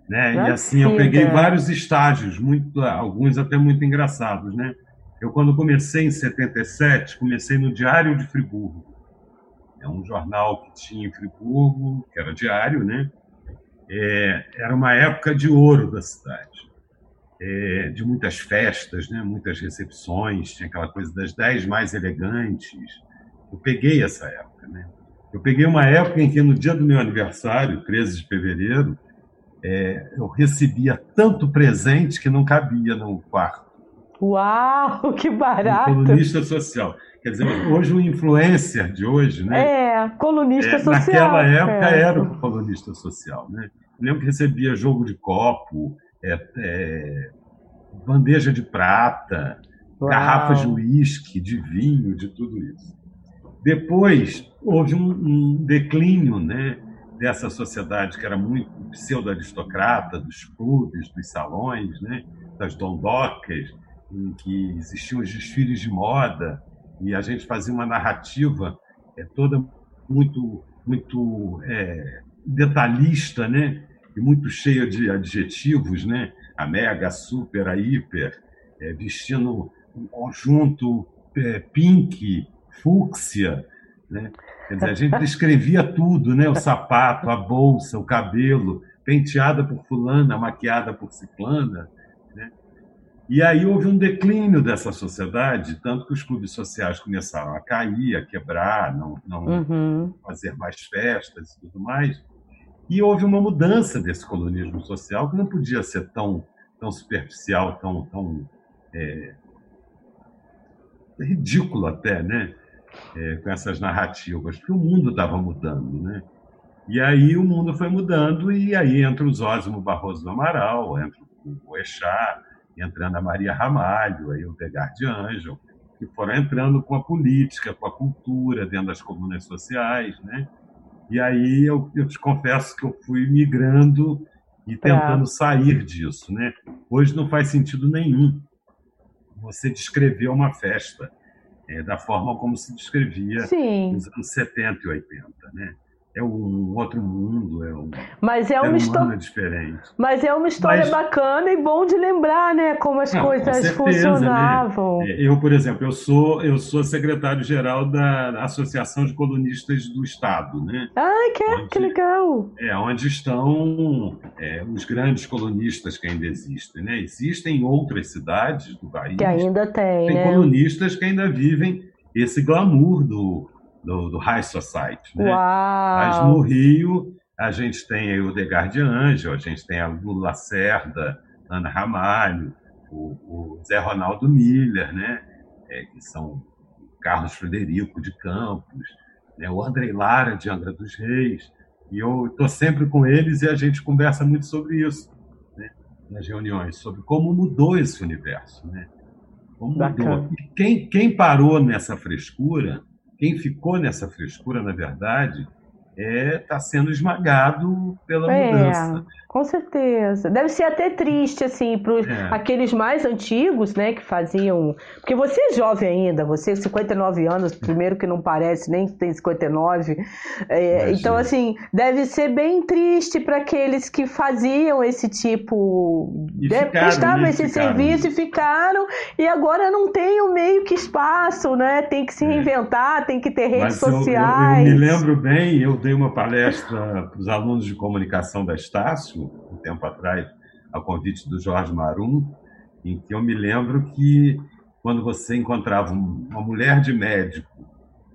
Né? E assim, eu peguei vários estágios, muito, alguns até muito engraçados, né? Eu, quando comecei em 77, comecei no Diário de Friburgo é um jornal que tinha em Friburgo, que era diário, né? É, era uma época de ouro da cidade, é, de muitas festas, né? muitas recepções, tinha aquela coisa das dez mais elegantes. Eu peguei essa época. Né? Eu peguei uma época em que, no dia do meu aniversário, 13 de fevereiro, é, eu recebia tanto presente que não cabia no quarto. Uau, que barato! Um colunista social. Quer dizer, hoje o influencer de hoje, né? É, colunista é, social. Naquela época é. era o colunista social, né? Eu lembro que recebia jogo de copo, é, é bandeja de prata, Uau. garrafas de uísque, de vinho, de tudo isso. Depois houve um, um declínio, né? Dessa sociedade que era muito pseudo-aristocrata, dos clubes, dos salões, né? das dondocas, em que existiam os desfiles de moda, e a gente fazia uma narrativa é, toda muito muito é, detalhista, né? E muito cheia de adjetivos, né? A mega, a super, a hiper, é, vestindo um conjunto é, pink, fúcsia, né? Quer dizer, a gente descrevia tudo, né? O sapato, a bolsa, o cabelo, penteada por fulana, maquiada por ciclana, e aí houve um declínio dessa sociedade, tanto que os clubes sociais começaram a cair, a quebrar, não, não uhum. fazer mais festas e tudo mais. E houve uma mudança desse colonismo social que não podia ser tão tão superficial, tão, tão é, ridículo até, né? É, com essas narrativas, porque o mundo estava mudando, né? E aí o mundo foi mudando, e aí entra o Zósimo Barroso do Amaral, entra o Boechat, entrando a Maria Ramalho, aí o Degar de Anjo, que foram entrando com a política, com a cultura, dentro das comunas sociais, né? E aí eu, eu te confesso que eu fui migrando e tentando sair disso, né? Hoje não faz sentido nenhum você descrever uma festa é, da forma como se descrevia Sim. nos anos 70 e 80, né? É um outro mundo, é um mas é uma história diferente. Mas é uma história mas... bacana e bom de lembrar, né, como as Não, coisas certeza, né? funcionavam. Né? Eu, por exemplo, eu sou eu sou secretário-geral da Associação de Colunistas do Estado, né? Ah, que, onde, que legal! É onde estão é, os grandes colunistas que ainda existem, né? Existem outras cidades do país que ainda tem, tem né? colunistas que ainda vivem esse glamour do do, do High Society. Né? Mas no Rio, a gente tem o Degar de Anjo, a gente tem a Lula Lacerda, Ana Ramalho, o, o Zé Ronaldo Miller, né? É, que são Carlos Frederico de Campos, né? o Andrei Lara de Angra dos Reis. E eu estou sempre com eles e a gente conversa muito sobre isso né? nas reuniões, sobre como mudou esse universo. Né? Como mudou. E quem, quem parou nessa frescura quem ficou nessa frescura, na verdade, está é, tá sendo esmagado pela é, mudança. Com certeza. Deve ser até triste, assim, para é. aqueles mais antigos, né, que faziam. Porque você é jovem ainda, você 59 anos, primeiro que não parece, nem tem 59. É, então, assim, deve ser bem triste para aqueles que faziam esse tipo. E ficaram, prestavam esse ficaram. serviço e ficaram, e agora não tem o meio que espaço, né? Tem que se é. reinventar, tem que ter redes Mas sociais. Eu, eu, eu me lembro bem, eu dei uma palestra para os alunos de comunicação da Estácio um tempo atrás, a convite do Jorge Marum, em que eu me lembro que quando você encontrava uma mulher de médico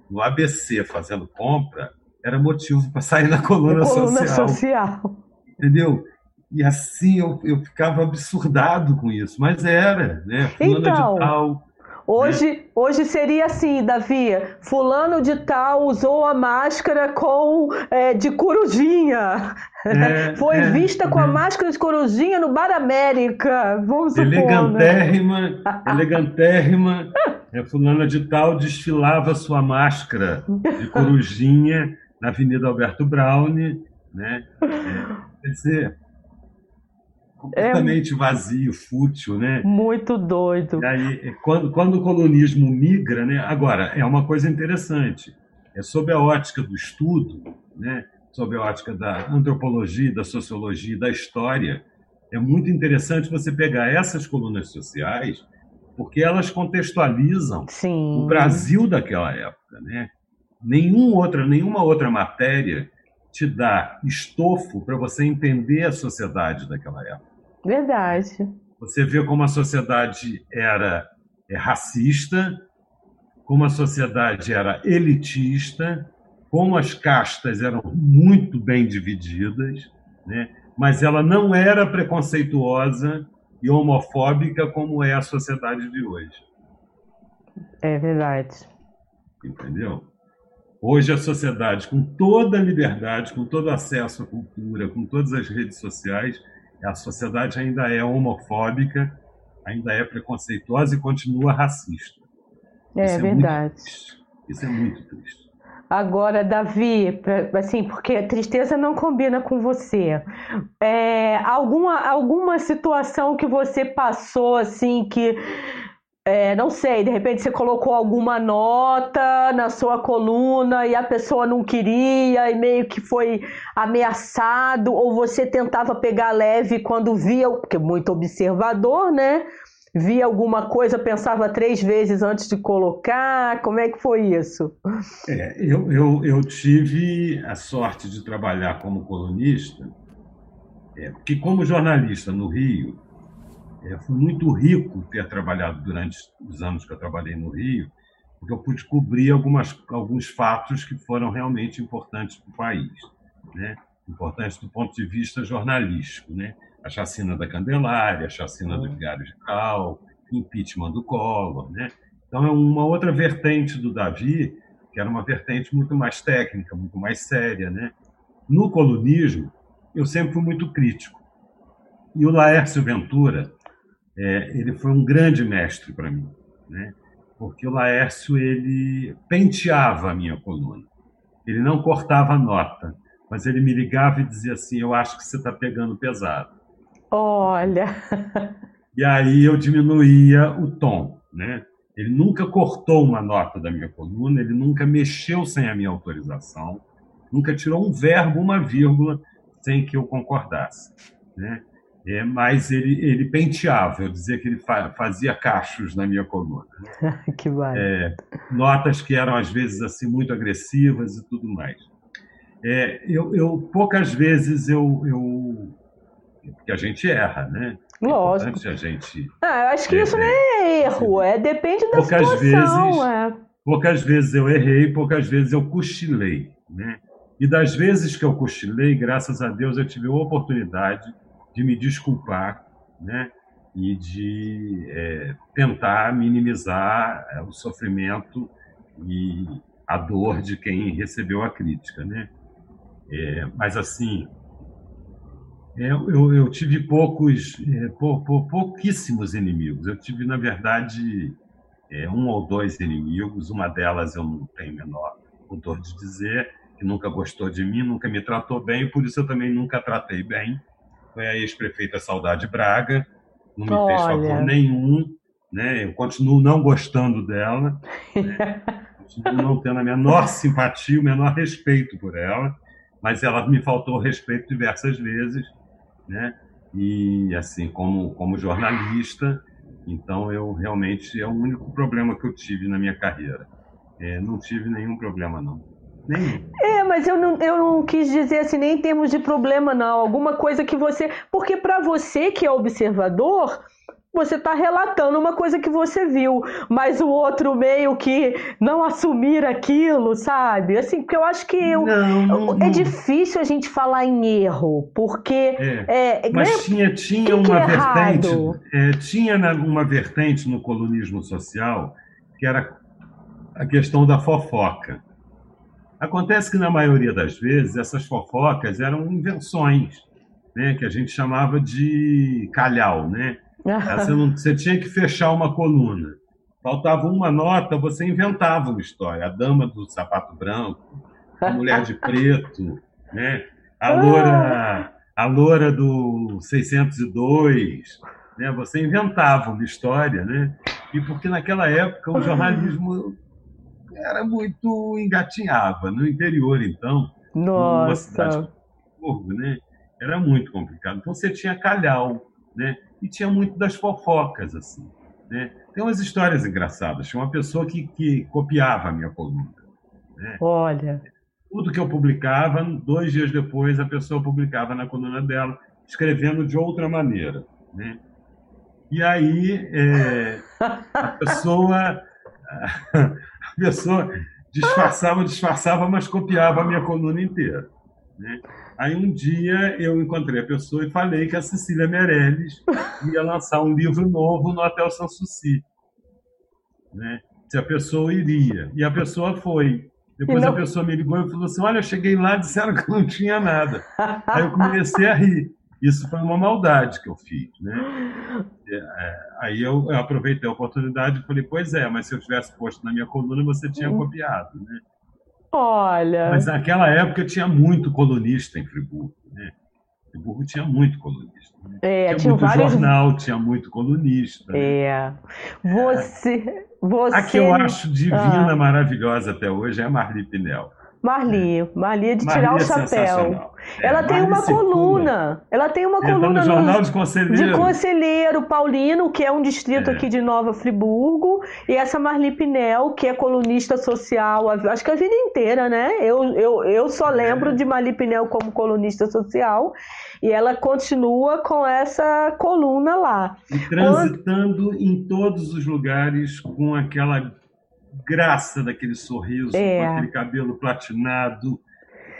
no ABC fazendo compra, era motivo para sair na coluna, coluna social. social. Entendeu? E assim eu, eu ficava absurdado com isso, mas era, né? Fulana então, de tal Hoje, é. hoje seria assim, Davi, fulano de tal usou a máscara com é, de corujinha. É, Foi é, vista com a máscara de corujinha no Bar América. Vamos supor, elegantérrima, né? elegantérrima. É, fulana de tal desfilava sua máscara de corujinha na Avenida Alberto Browne, né? Quer dizer, completamente é vazio, fútil, né? Muito doido. E aí, quando, quando o colonismo migra, né? Agora, é uma coisa interessante. É sob a ótica do estudo, né? Sob a ótica da antropologia, da sociologia, da história, é muito interessante você pegar essas colunas sociais, porque elas contextualizam Sim. o Brasil daquela época, né? Nenhum outra, nenhuma outra matéria te dá estofo para você entender a sociedade daquela época. Verdade. Você vê como a sociedade era é, racista, como a sociedade era elitista, como as castas eram muito bem divididas, né? mas ela não era preconceituosa e homofóbica como é a sociedade de hoje. É verdade. Entendeu? Hoje a sociedade, com toda a liberdade, com todo acesso à cultura, com todas as redes sociais, a sociedade ainda é homofóbica, ainda é preconceituosa e continua racista. É, Isso é verdade. Isso é muito triste. Agora, Davi, assim, porque tristeza não combina com você. É, alguma, alguma situação que você passou, assim, que é, não sei, de repente você colocou alguma nota na sua coluna e a pessoa não queria e meio que foi ameaçado, ou você tentava pegar leve quando via, porque muito observador, né? Via alguma coisa, pensava três vezes antes de colocar. Como é que foi isso? É, eu, eu, eu tive a sorte de trabalhar como colunista, é, porque como jornalista no Rio, é, foi muito rico ter trabalhado durante os anos que eu trabalhei no Rio, porque eu pude cobrir algumas, alguns fatos que foram realmente importantes para o país. Né? importantes do ponto de vista jornalístico, né? A chacina da Candelária, a chacina do Vigário Geral, impeachment do Collor, né? Então é uma outra vertente do Davi, que era uma vertente muito mais técnica, muito mais séria, né? No colunismo, eu sempre fui muito crítico. E o Laércio Ventura, é, ele foi um grande mestre para mim, né? Porque o Laércio ele penteava a minha coluna. Ele não cortava a nota, mas ele me ligava e dizia assim: Eu acho que você está pegando pesado. Olha! E aí eu diminuía o tom, né? Ele nunca cortou uma nota da minha coluna, ele nunca mexeu sem a minha autorização, nunca tirou um verbo, uma vírgula, sem que eu concordasse. Né? É, mas ele, ele penteava, eu dizia que ele fazia cachos na minha coluna. que vai. É, notas que eram, às vezes, assim muito agressivas e tudo mais. É, eu, eu, poucas vezes eu, eu porque a gente erra, né? É Lógico. É a gente. Ah, eu acho que é, isso não é erro, é depende da poucas situação. Vezes, é. Poucas vezes eu errei, poucas vezes eu cochilei, né? E das vezes que eu cochilei, graças a Deus, eu tive a oportunidade de me desculpar, né? E de é, tentar minimizar é, o sofrimento e a dor de quem recebeu a crítica, né? É, mas assim, é, eu, eu, tive poucos, é, pou, pou, pouquíssimos inimigos. Eu tive, na verdade, é, um ou dois inimigos. Uma delas eu não tenho menor pudor de dizer, que nunca gostou de mim, nunca me tratou bem, por isso eu também nunca tratei bem. Foi a ex-prefeita Saudade Braga, não me Olha. fez favor nenhum, né? Eu continuo não gostando dela, né? continuo não tendo a menor simpatia, o menor respeito por ela, mas ela me faltou respeito diversas vezes né? E assim, como como jornalista, então eu realmente é o único problema que eu tive na minha carreira. É, não tive nenhum problema não. É, mas eu não, eu não quis dizer assim nem em termos de problema não. Alguma coisa que você, porque para você que é observador, você está relatando uma coisa que você viu, mas o outro meio que não assumir aquilo, sabe? Assim, porque eu acho que eu, não, não, é difícil a gente falar em erro, porque é, é, mas né? tinha tinha que uma que é vertente, é, tinha uma vertente no colonismo social que era a questão da fofoca. Acontece que na maioria das vezes essas fofocas eram invenções, né, que a gente chamava de calhau, né? Você, não, você tinha que fechar uma coluna. Faltava uma nota, você inventava uma história. A dama do sapato branco, a mulher de preto, né? a, loura, a loura do 602. Né? Você inventava uma história. Né? E porque naquela época o jornalismo era muito engatinhava. No interior, então, Nossa. uma cidade né? era muito complicado. Então você tinha calhau, né? e tinha muito das fofocas, assim. Né? Tem umas histórias engraçadas. Tinha uma pessoa que, que copiava a minha coluna. Né? Olha. Tudo que eu publicava, dois dias depois, a pessoa publicava na coluna dela, escrevendo de outra maneira. Né? E aí é, a pessoa a pessoa disfarçava, disfarçava, mas copiava a minha coluna inteira. Né? Aí um dia eu encontrei a pessoa e falei que a Cecília Meirelles ia lançar um livro novo no Hotel Sanssouci. Né? Se a pessoa iria. E a pessoa foi. Depois a pessoa me ligou e falou assim: Olha, eu cheguei lá disseram que não tinha nada. Aí eu comecei a rir. Isso foi uma maldade que eu fiz. Né? É, aí eu, eu, aproveitei a oportunidade e falei: Pois é, mas se eu tivesse posto na minha coluna, você tinha hum. copiado. Né? Olha. Mas naquela época tinha muito colunista em Friburgo. Né? Friburgo tinha muito colunista. Né? É, tinha, tinha muito vários... jornal, tinha muito colunista. Né? É. Você, você. A que eu acho divina, ah. maravilhosa até hoje é a Marli Pinel. Marli, é. Marli é de tirar o é chapéu. É, ela tem uma coluna. Ela tem uma coluna no Jornal de Conselheiro. De Conselheiro Paulino, que é um distrito é. aqui de Nova Friburgo, e essa Marli Pinel, que é colunista social, acho que a vida inteira, né? Eu, eu, eu só é. lembro de Marli Pinel como colunista social, e ela continua com essa coluna lá. E transitando Quando... em todos os lugares com aquela graça daquele sorriso, é. com aquele cabelo platinado.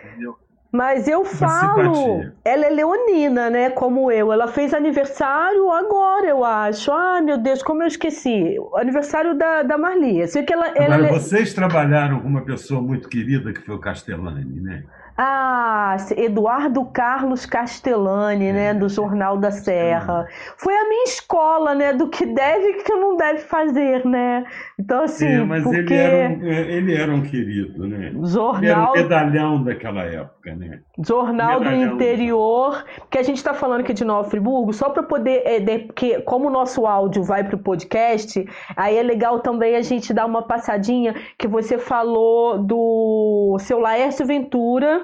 Entendeu? Mas eu falo, ela é leonina, né? Como eu. Ela fez aniversário agora, eu acho. Ah, meu Deus, como eu esqueci. Aniversário da, da Marli. Sei que ela, agora, ela... É vocês trabalharam com uma pessoa muito querida, que foi o Castellani, né? Ah, Eduardo Carlos Castellani, né, do Jornal da Serra. Foi a minha escola, né, do que deve e que não deve fazer, né? Então, assim, é, mas porque... ele, era um, ele era um querido, né? Jornal... Ele era um medalhão daquela época, né? Jornal do Interior, que a gente está falando aqui de Nova Friburgo, só para poder, é, de, porque como o nosso áudio vai para o podcast, aí é legal também a gente dar uma passadinha que você falou do seu Laércio Ventura,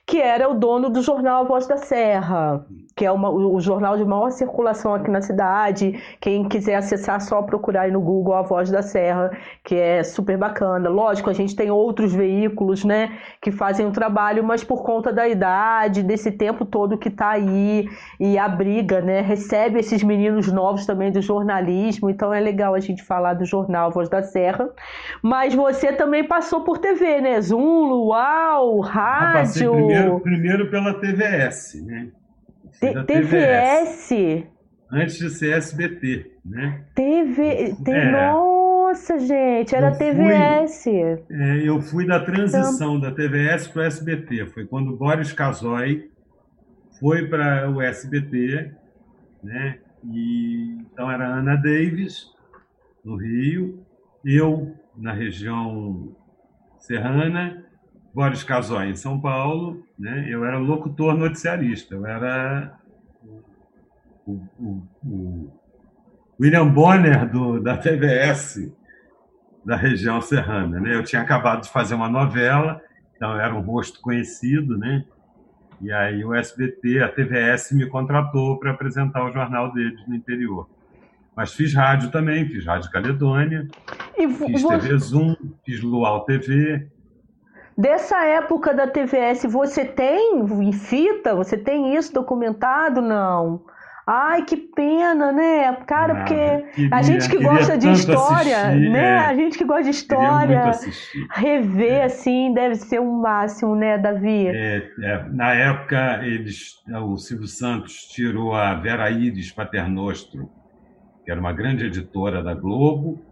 que era o dono do jornal A Voz da Serra, que é uma, o jornal de maior circulação aqui na cidade. Quem quiser acessar, só procurar aí no Google A Voz da Serra, que é super bacana. Lógico, a gente tem outros veículos, né, que fazem o trabalho, mas por conta da idade, desse tempo todo que está aí e a briga, né, recebe esses meninos novos também do jornalismo, então é legal a gente falar do jornal A Voz da Serra. Mas você também passou por TV, né? Zoom, Luau, rádio. Primeiro, primeiro pela TVS, né? TVS? Antes de ser SBT, né? TV. É. Nossa, gente, era eu TVS. Fui, é, eu fui da transição então... da TVS para o SBT. Foi quando Boris Casoy foi para o SBT, né? E, então era Ana Davis, no Rio, eu na região serrana, Boris Casoy em São Paulo, né? Eu era locutor noticiarista, eu era o, o, o William Bonner do, da TVS da região serrana, né? Eu tinha acabado de fazer uma novela, então era um rosto conhecido, né? E aí o SBT, a TVS me contratou para apresentar o jornal deles no interior. Mas fiz rádio também, fiz Rádio Caledônia, e fiz TV Zoom, fiz Luau TV, Dessa época da TVS, você tem em fita? Você tem isso documentado? Não. Ai, que pena, né? Cara, porque queria, a gente que gosta de história, assistir, né? É. A gente que gosta de história, rever é. assim deve ser o um máximo, né, Davi? É, é, na época, eles, o Silvio Santos tirou a Vera Iris Paternostro, que era uma grande editora da Globo,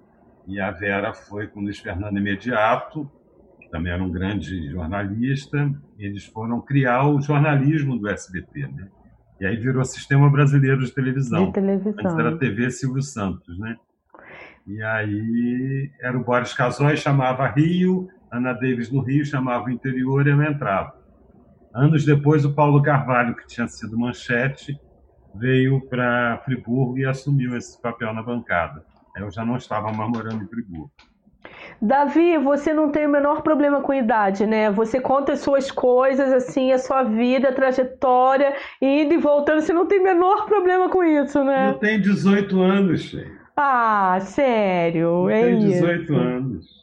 e a Vera foi com o Luiz Fernando imediato também era um grande jornalista, eles foram criar o jornalismo do SBT, né? E aí virou Sistema Brasileiro de Televisão. De televisão. Antes era TV Silvio Santos, né? E aí era o Boris Casoy, chamava Rio, Ana Davis no Rio, chamava o interior e eu entrava. Anos depois, o Paulo Carvalho, que tinha sido manchete, veio para Friburgo e assumiu esse papel na bancada. Eu já não estava mais morando em Friburgo. Davi, você não tem o menor problema com idade, né? Você conta as suas coisas, assim, a sua vida, a trajetória, indo e voltando. Você não tem o menor problema com isso, né? Eu tenho 18 anos, gente. Ah, sério? Eu é tenho 18 isso. anos.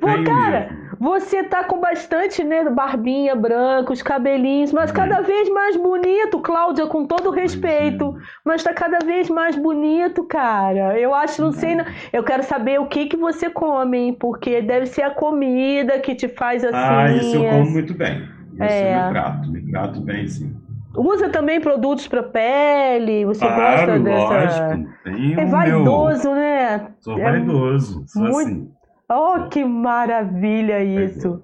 Pô, cara, mesmo. você tá com bastante, né, barbinha branca, os cabelinhos, mas cada vez mais bonito, Cláudia, com todo respeito, mas tá cada vez mais bonito, cara. Eu acho, não sei, eu quero saber o que que você come, porque deve ser a comida que te faz assim. Ah, isso eu como muito bem. Isso é. eu me trato, me trato bem, sim. Usa também produtos para pele? Você claro, gosta dessa? Lógico. Tem é vaidoso, meu... né? Sou vaidoso, é sou muito... assim. Oh, que maravilha isso!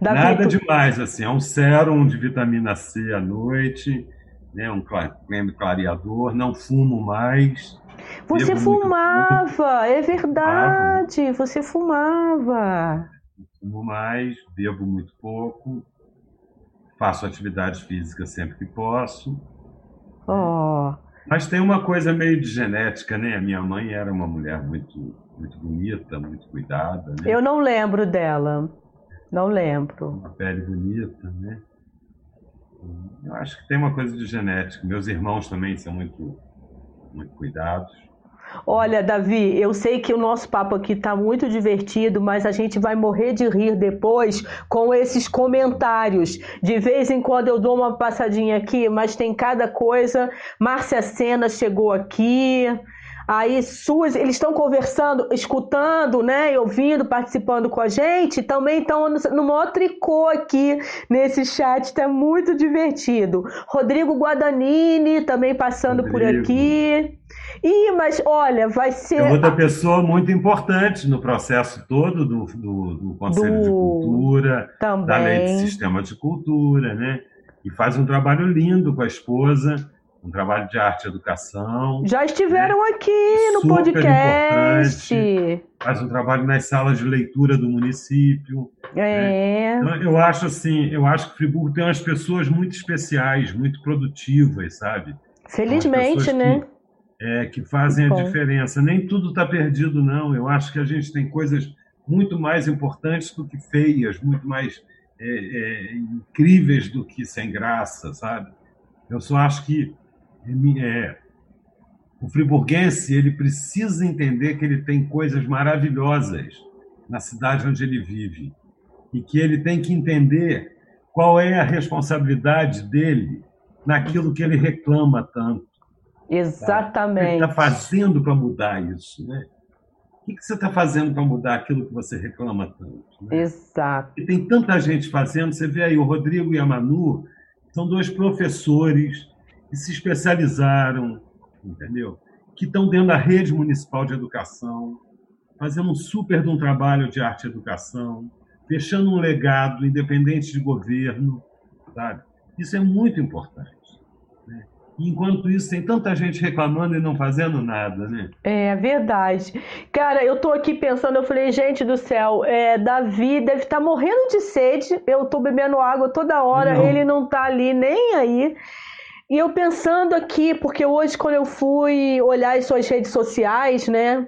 Davi, Nada tu... demais, assim. É um sérum de vitamina C à noite, né? um creme clareador, não fumo mais. Você fumava, é verdade, fumava. você fumava. Não fumo mais, bebo muito pouco, faço atividade física sempre que posso. Oh. Mas tem uma coisa meio de genética, né? A minha mãe era uma mulher muito muito bonita, muito cuidada. Né? Eu não lembro dela. Não lembro. Uma pele bonita, né? Eu acho que tem uma coisa de genética. Meus irmãos também são muito, muito cuidados. Olha, Davi, eu sei que o nosso papo aqui está muito divertido, mas a gente vai morrer de rir depois com esses comentários. De vez em quando eu dou uma passadinha aqui, mas tem cada coisa. Márcia Sena chegou aqui. Aí suas, eles estão conversando, escutando, né, ouvindo, participando com a gente, também estão no maior tricô aqui nesse chat, está muito divertido. Rodrigo Guadagnini também passando Rodrigo. por aqui. Ih, mas olha, vai ser. É outra pessoa muito importante no processo todo do, do, do Conselho do... de Cultura, também. da Lei de Sistema de Cultura, né? E faz um trabalho lindo com a esposa um trabalho de arte e educação. Já estiveram né? aqui no Super podcast. Importante. Faz um trabalho nas salas de leitura do município. É. Né? Então, eu acho assim, eu acho que Friburgo tem umas pessoas muito especiais, muito produtivas, sabe? Felizmente, né? Que, é, que fazem a diferença. Nem tudo está perdido, não. Eu acho que a gente tem coisas muito mais importantes do que feias, muito mais é, é, incríveis do que sem graça, sabe? Eu só acho que é, o friburguense ele precisa entender que ele tem coisas maravilhosas na cidade onde ele vive e que ele tem que entender qual é a responsabilidade dele naquilo que ele reclama tanto. Exatamente. O que ele está fazendo para mudar isso, né? O que você está fazendo para mudar aquilo que você reclama tanto? Né? Exato. E tem tanta gente fazendo. Você vê aí o Rodrigo e a Manu são dois professores que se especializaram, entendeu? Que estão dentro da rede municipal de educação, fazendo um super de um trabalho de arte e educação, deixando um legado independente de governo, sabe? Isso é muito importante. Né? Enquanto isso, tem tanta gente reclamando e não fazendo nada, né? É verdade. Cara, eu tô aqui pensando, eu falei, gente do céu, é, Davi deve estar tá morrendo de sede, eu tô bebendo água toda hora, não. ele não tá ali nem aí. E eu pensando aqui, porque hoje quando eu fui olhar as suas redes sociais, né?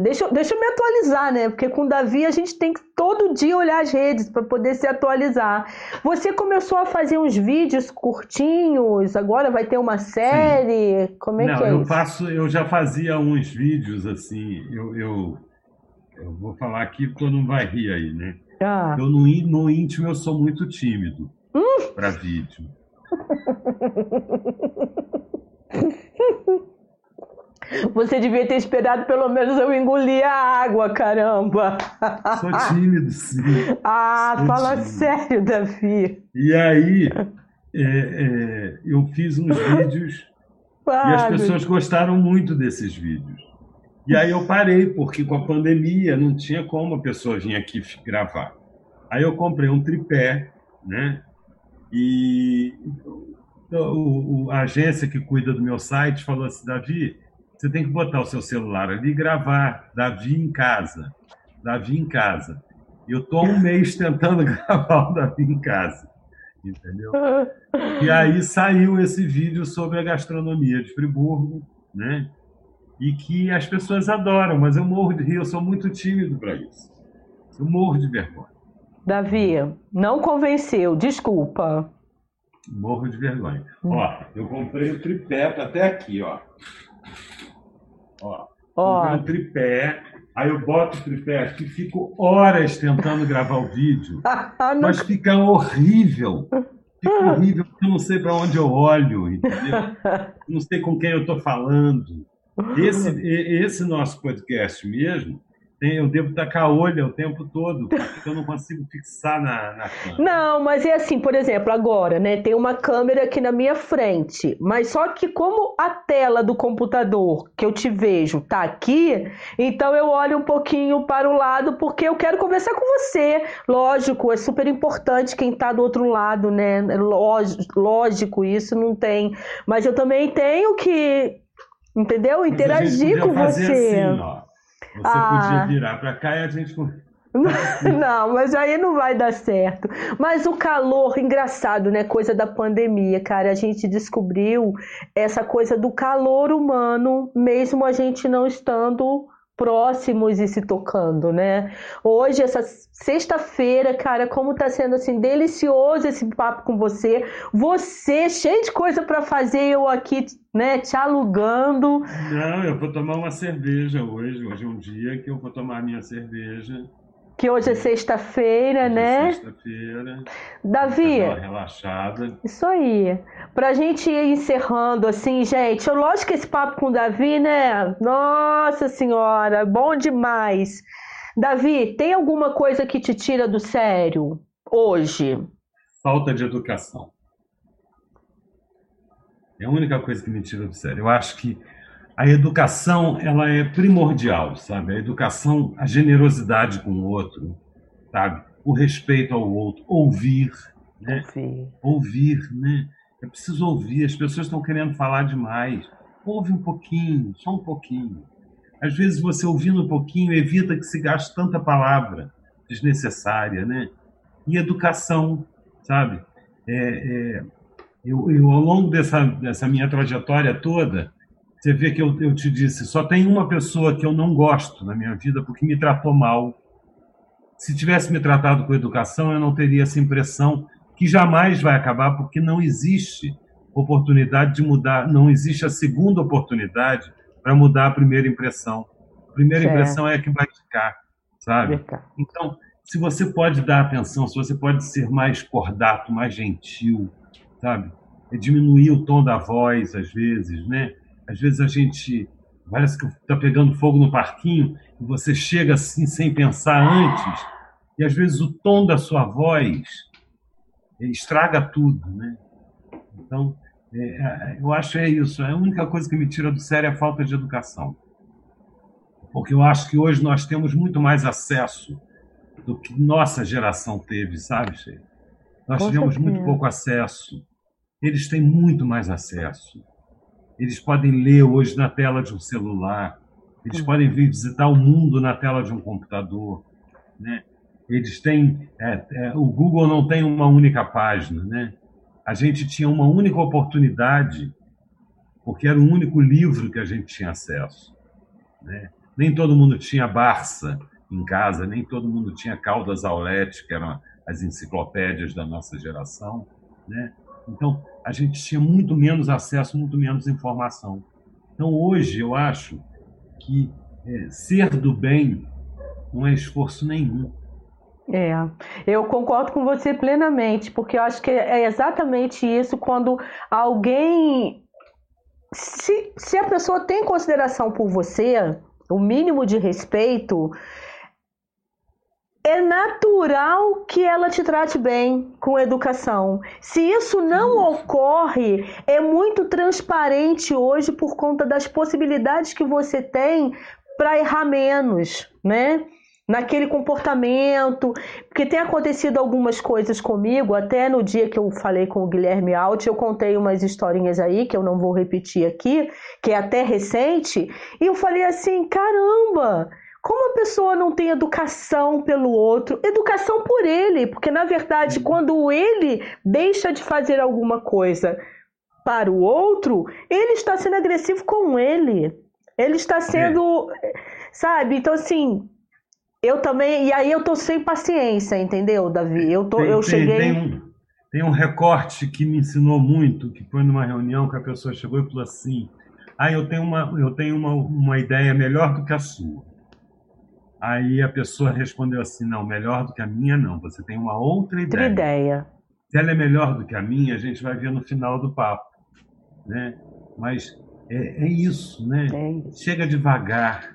Deixa, deixa eu me atualizar, né? Porque com o Davi a gente tem que todo dia olhar as redes para poder se atualizar. Você começou a fazer uns vídeos curtinhos, agora vai ter uma série. Sim. Como é Não, que é eu isso? faço, eu já fazia uns vídeos assim. Eu, eu, eu vou falar aqui porque não vai rir aí, né? Ah. Eu no, no íntimo eu sou muito tímido hum? para vídeo. Você devia ter esperado pelo menos eu engolir a água, caramba. Sou tímido, sim. Ah, Sou fala tímido. sério, Davi. E aí, é, é, eu fiz uns vídeos e as pessoas gostaram muito desses vídeos. E aí eu parei, porque com a pandemia não tinha como a pessoa vir aqui gravar. Aí eu comprei um tripé, né? E o, a agência que cuida do meu site falou assim, Davi, você tem que botar o seu celular ali e gravar Davi em casa. Davi em casa. Eu estou um mês tentando gravar o Davi em casa. Entendeu? E aí saiu esse vídeo sobre a gastronomia de Friburgo, né? E que as pessoas adoram, mas eu morro de rir, eu sou muito tímido para isso. Eu morro de vergonha. Davi, não convenceu, desculpa. Morro de vergonha. Hum. Ó, eu comprei o tripé, tá até aqui, ó. Ó, ó. comprei um tripé, aí eu boto o tripé aqui, fico horas tentando gravar o vídeo, mas fica horrível. Fica horrível, porque eu não sei para onde eu olho, entendeu? Não sei com quem eu estou falando. Esse, esse nosso podcast mesmo, eu devo tacar a olho o tempo todo, porque eu não consigo fixar na, na câmera. Não, mas é assim, por exemplo, agora, né? Tem uma câmera aqui na minha frente, mas só que como a tela do computador que eu te vejo tá aqui, então eu olho um pouquinho para o lado porque eu quero conversar com você. Lógico, é super importante quem tá do outro lado, né? Lógico, lógico isso não tem. Mas eu também tenho que, entendeu? Interagir com você. Assim, ó. Você ah. podia virar para cá e a gente. não, mas aí não vai dar certo. Mas o calor, engraçado, né? Coisa da pandemia, cara. A gente descobriu essa coisa do calor humano, mesmo a gente não estando próximos e se tocando, né? Hoje, essa sexta-feira, cara, como tá sendo assim delicioso esse papo com você. Você cheio de coisa para fazer, eu aqui, né, te alugando. Não, eu vou tomar uma cerveja hoje. Hoje é um dia que eu vou tomar a minha cerveja. Que hoje é sexta-feira, né? Sexta-feira. Davi. Relaxada. Isso aí. Pra gente ir encerrando, assim, gente. Lógico que esse papo com o Davi, né? Nossa Senhora, bom demais. Davi, tem alguma coisa que te tira do sério hoje? Falta de educação. É a única coisa que me tira do sério. Eu acho que a educação ela é primordial, sabe? A educação, a generosidade com o outro, sabe? O respeito ao outro, ouvir, né? Ouvir, ouvir né? É preciso ouvir. As pessoas estão querendo falar demais. Ouve um pouquinho, só um pouquinho. Às vezes você ouvindo um pouquinho evita que se gaste tanta palavra desnecessária, né? E educação, sabe? É, é, eu, eu, ao longo dessa, dessa minha trajetória toda, você vê que eu, eu te disse, só tem uma pessoa que eu não gosto na minha vida porque me tratou mal. Se tivesse me tratado com educação, eu não teria essa impressão que jamais vai acabar porque não existe oportunidade de mudar, não existe a segunda oportunidade para mudar a primeira impressão. A primeira certo. impressão é a que vai ficar, sabe? Então, se você pode dar atenção, se você pode ser mais cordato, mais gentil, sabe? É diminuir o tom da voz às vezes, né? Às vezes a gente parece que está pegando fogo no parquinho e você chega assim sem pensar antes e às vezes o tom da sua voz estraga tudo, né? Então, é, é, eu acho que é isso. A única coisa que me tira do sério é a falta de educação. Porque eu acho que hoje nós temos muito mais acesso do que nossa geração teve, sabe, Sheila? Nós tivemos muito pouco acesso. Eles têm muito mais acesso. Eles podem ler hoje na tela de um celular, eles podem vir visitar o mundo na tela de um computador, né? Eles têm, é, é, o Google não tem uma única página, né? A gente tinha uma única oportunidade, porque era o único livro que a gente tinha acesso, né? Nem todo mundo tinha Barça em casa, nem todo mundo tinha Caldas Aulete, que eram as enciclopédias da nossa geração, né? Então, a gente tinha muito menos acesso, muito menos informação. Então, hoje, eu acho que é, ser do bem não é esforço nenhum. É, eu concordo com você plenamente, porque eu acho que é exatamente isso quando alguém. Se, se a pessoa tem consideração por você, o mínimo de respeito, é natural que ela te trate bem com educação. Se isso não ocorre, é muito transparente hoje por conta das possibilidades que você tem para errar menos, né? Naquele comportamento, porque tem acontecido algumas coisas comigo, até no dia que eu falei com o Guilherme Alt, eu contei umas historinhas aí que eu não vou repetir aqui, que é até recente, e eu falei assim: caramba, como a pessoa não tem educação pelo outro, educação por ele, porque na verdade, quando ele deixa de fazer alguma coisa para o outro, ele está sendo agressivo com ele. Ele está sendo, é. sabe? Então assim, eu também, e aí eu tô sem paciência, entendeu, Davi? Eu tô, tem, eu cheguei tem um, tem um recorte que me ensinou muito, que foi numa reunião que a pessoa chegou e falou assim: "Ah, eu tenho uma eu tenho uma, uma ideia melhor do que a sua". Aí a pessoa respondeu assim: não, melhor do que a minha, não. Você tem uma outra ideia. Outra ideia. Se ela é melhor do que a minha, a gente vai ver no final do papo. Né? Mas é, é isso, né? É. Chega devagar,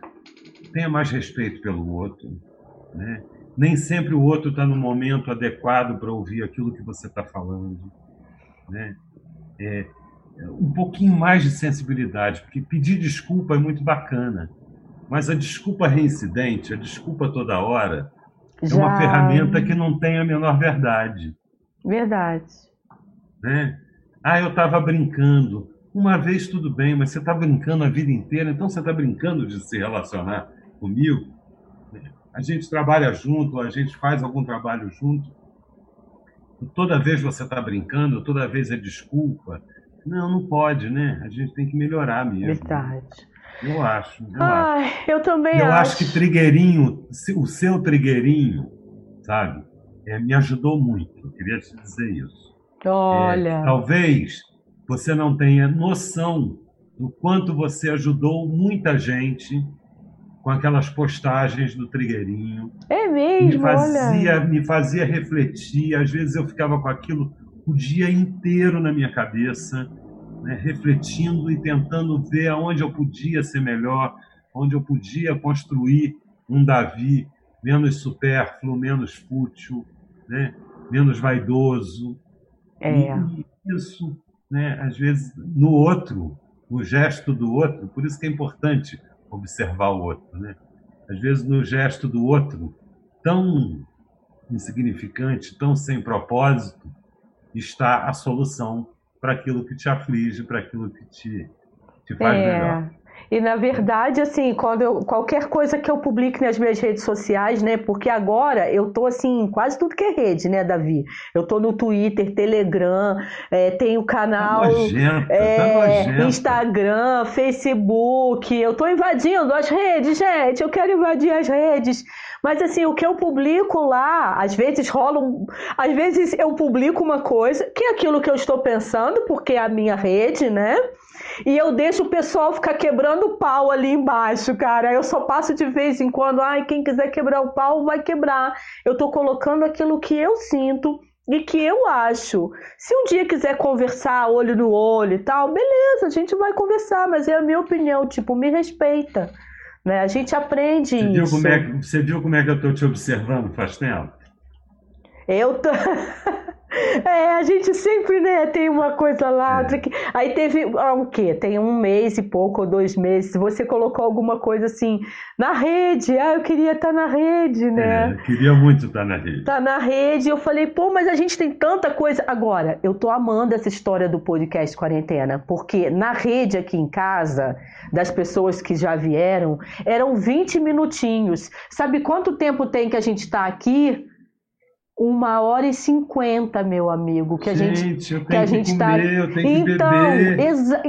tenha mais respeito pelo outro. Né? Nem sempre o outro está no momento adequado para ouvir aquilo que você está falando. Né? É, um pouquinho mais de sensibilidade, porque pedir desculpa é muito bacana mas a desculpa reincidente, a desculpa toda hora, Já... é uma ferramenta que não tem a menor verdade. Verdade. Né? Ah, eu estava brincando. Uma vez tudo bem, mas você está brincando a vida inteira, então você está brincando de se relacionar comigo. A gente trabalha junto, a gente faz algum trabalho junto. E toda vez você está brincando, toda vez é desculpa. Não, não pode, né? A gente tem que melhorar mesmo. Verdade. Eu acho. Eu, Ai, acho. eu também eu acho. acho que trigueirinho, o seu trigueirinho, sabe, é, me ajudou muito. Eu queria te dizer isso. Olha. É, talvez você não tenha noção do quanto você ajudou muita gente com aquelas postagens do Trigueirinho. É mesmo, me fazia, olha. Me fazia refletir, às vezes eu ficava com aquilo o dia inteiro na minha cabeça, né, refletindo e tentando ver aonde eu podia ser melhor, onde eu podia construir um Davi menos supérfluo, menos fútil, né, menos vaidoso. É. E isso, né, às vezes, no outro, no gesto do outro, por isso que é importante observar o outro. Né? Às vezes, no gesto do outro, tão insignificante, tão sem propósito, está a solução para aquilo que te aflige, para aquilo que te, te faz é. melhor. E na verdade, assim, quando eu, qualquer coisa que eu publique nas minhas redes sociais, né? Porque agora eu tô assim, em quase tudo que é rede, né, Davi? Eu tô no Twitter, Telegram, é, tenho canal tá nojenta, é, tá Instagram, Facebook. Eu tô invadindo as redes, gente. Eu quero invadir as redes. Mas assim, o que eu publico lá, às vezes rola um... Às vezes eu publico uma coisa que é aquilo que eu estou pensando, porque é a minha rede, né? E eu deixo o pessoal ficar quebrando pau ali embaixo, cara. Eu só passo de vez em quando, ai, quem quiser quebrar o pau, vai quebrar. Eu tô colocando aquilo que eu sinto e que eu acho. Se um dia quiser conversar olho no olho e tal, beleza, a gente vai conversar, mas é a minha opinião, tipo, me respeita. Né? A gente aprende você isso. Viu como é você viu como é que eu estou te observando faz tempo? Eu tô. É, a gente sempre, né, tem uma coisa lá, outra aqui. Aí teve ah, o quê? Tem um mês e pouco, ou dois meses, você colocou alguma coisa assim na rede. Ah, eu queria estar tá na rede, né? É, queria muito estar tá na rede. Tá na rede. Eu falei, pô, mas a gente tem tanta coisa. Agora, eu tô amando essa história do podcast Quarentena, porque na rede aqui em casa, das pessoas que já vieram, eram 20 minutinhos. Sabe quanto tempo tem que a gente tá aqui? Uma hora e cinquenta, meu amigo, que a gente, gente eu que a gente tá. Comer, eu tenho então, que beber. Exa...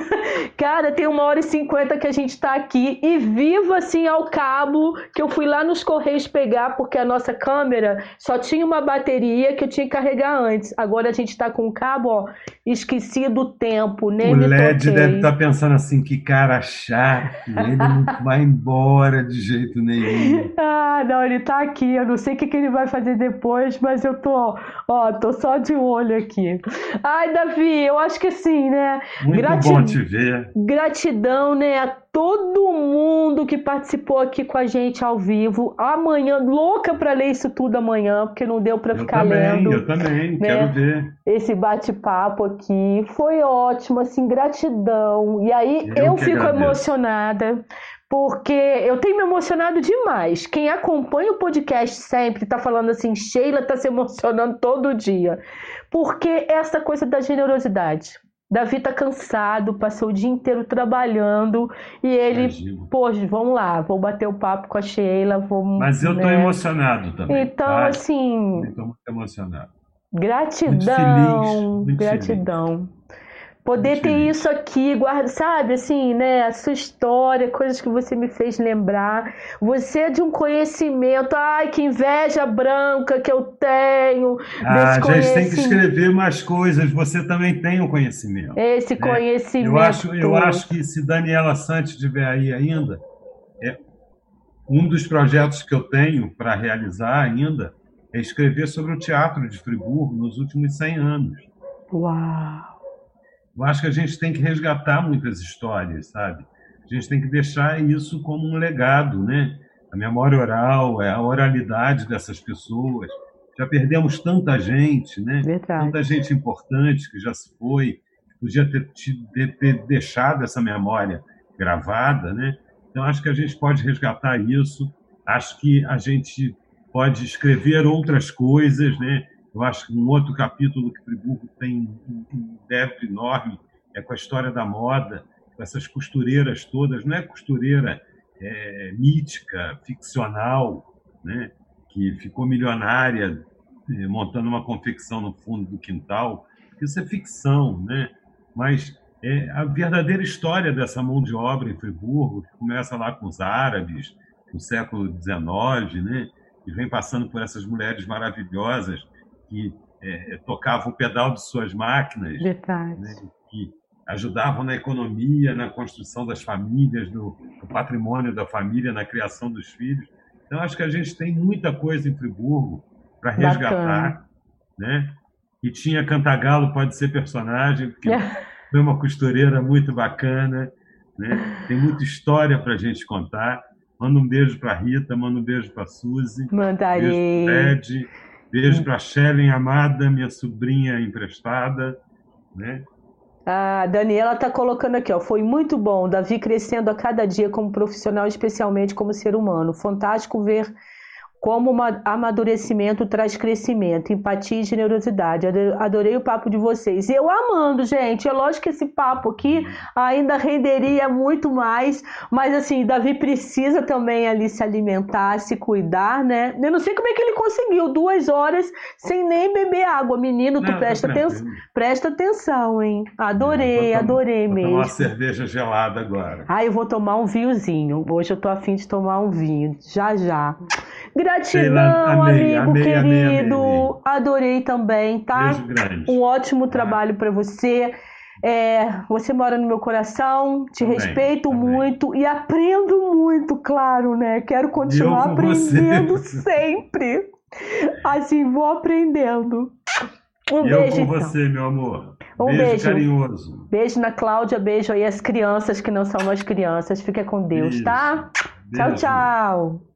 cara, tem uma hora e cinquenta que a gente tá aqui e vivo assim ao cabo que eu fui lá nos correios pegar porque a nossa câmera só tinha uma bateria que eu tinha que carregar antes. Agora a gente tá com o cabo, ó, esqueci do tempo, nem o me LED toquei. deve estar tá pensando assim que cara chato, ele não vai embora de jeito nenhum. Ah, não, ele tá aqui. Eu não sei o que, que ele vai fazer depois depois, mas eu tô, ó, tô só de olho aqui. Ai, Davi, eu acho que sim, né? Muito Grati... bom te ver. Gratidão, né, a todo mundo que participou aqui com a gente ao vivo. Amanhã, louca para ler isso tudo amanhã, porque não deu para ficar também, lendo. Eu também, né? quero ver. Esse bate-papo aqui foi ótimo, assim, gratidão. E aí eu, eu fico agradeço. emocionada porque eu tenho me emocionado demais. Quem acompanha o podcast sempre está falando assim, Sheila está se emocionando todo dia. Porque essa coisa da generosidade. Davi está cansado, passou o dia inteiro trabalhando e ele, Imagina. poxa, vamos lá, vou bater o papo com a Sheila, vou. Mas eu né? emocionado também. Então, tá? assim. Estou muito emocionado. Gratidão, muito feliz, muito gratidão. Feliz. Poder ter isso aqui, guarda, sabe, assim, né? A sua história, coisas que você me fez lembrar. Você é de um conhecimento. Ai, que inveja branca que eu tenho. Ah, a gente tem que escrever mais coisas. Você também tem um conhecimento. Esse né? conhecimento. Eu acho, eu acho que se Daniela Santos estiver aí ainda, é um dos projetos que eu tenho para realizar ainda é escrever sobre o teatro de Friburgo nos últimos 100 anos. Uau! Eu acho que a gente tem que resgatar muitas histórias, sabe? A gente tem que deixar isso como um legado, né? A memória oral, é a oralidade dessas pessoas. Já perdemos tanta gente, né? Verdade. Tanta gente importante que já se foi, podia ter, ter, ter deixado essa memória gravada, né? Então acho que a gente pode resgatar isso. Acho que a gente pode escrever outras coisas, né? Eu acho que um outro capítulo que Friburgo tem um débito enorme é com a história da moda, com essas costureiras todas. Não é costureira é, mítica, ficcional, né? que ficou milionária é, montando uma confecção no fundo do quintal. Isso é ficção, né? mas é a verdadeira história dessa mão de obra em Friburgo, que começa lá com os árabes, no século XIX, né? e vem passando por essas mulheres maravilhosas que é, tocavam o pedal de suas máquinas. Né? Que ajudavam na economia, na construção das famílias, no, no patrimônio da família, na criação dos filhos. Então, acho que a gente tem muita coisa em Friburgo para resgatar. Né? E tinha Cantagalo, pode ser personagem, porque foi uma costureira muito bacana. Né? Tem muita história para a gente contar. Manda um beijo para Rita, manda um beijo para Suzy. Mandarei. Beijo Ed. Beijo para Shellen Amada, minha sobrinha emprestada. Né? A Daniela está colocando aqui, ó. Foi muito bom. Davi crescendo a cada dia como profissional, especialmente como ser humano. Fantástico ver como amadurecimento traz crescimento, empatia e generosidade. Adorei o papo de vocês. Eu amando, gente. É lógico que esse papo aqui ainda renderia muito mais, mas assim, Davi precisa também ali se alimentar, se cuidar, né? Eu não sei como é que ele conseguiu duas horas sem nem beber água. Menino, tu não, presta, atenção, presta atenção, hein? Adorei, não, adorei vou mesmo. Tomar uma cerveja gelada agora. Ah, eu vou tomar um vinhozinho. Hoje eu tô afim de tomar um vinho. Já, já. Gratidão, amei, amigo amei, querido. Amei, Adorei também, tá? Beijo. Um ótimo trabalho para você. É, você mora no meu coração, te também, respeito também. muito e aprendo muito, claro, né? Quero continuar aprendendo você. sempre. Assim, vou aprendendo. Um eu beijo, com então. você, meu amor. Um beijo, beijo, carinhoso. Beijo na Cláudia, beijo aí as crianças que não são nós crianças. Fica com Deus, tá? Beijo. Tchau, tchau.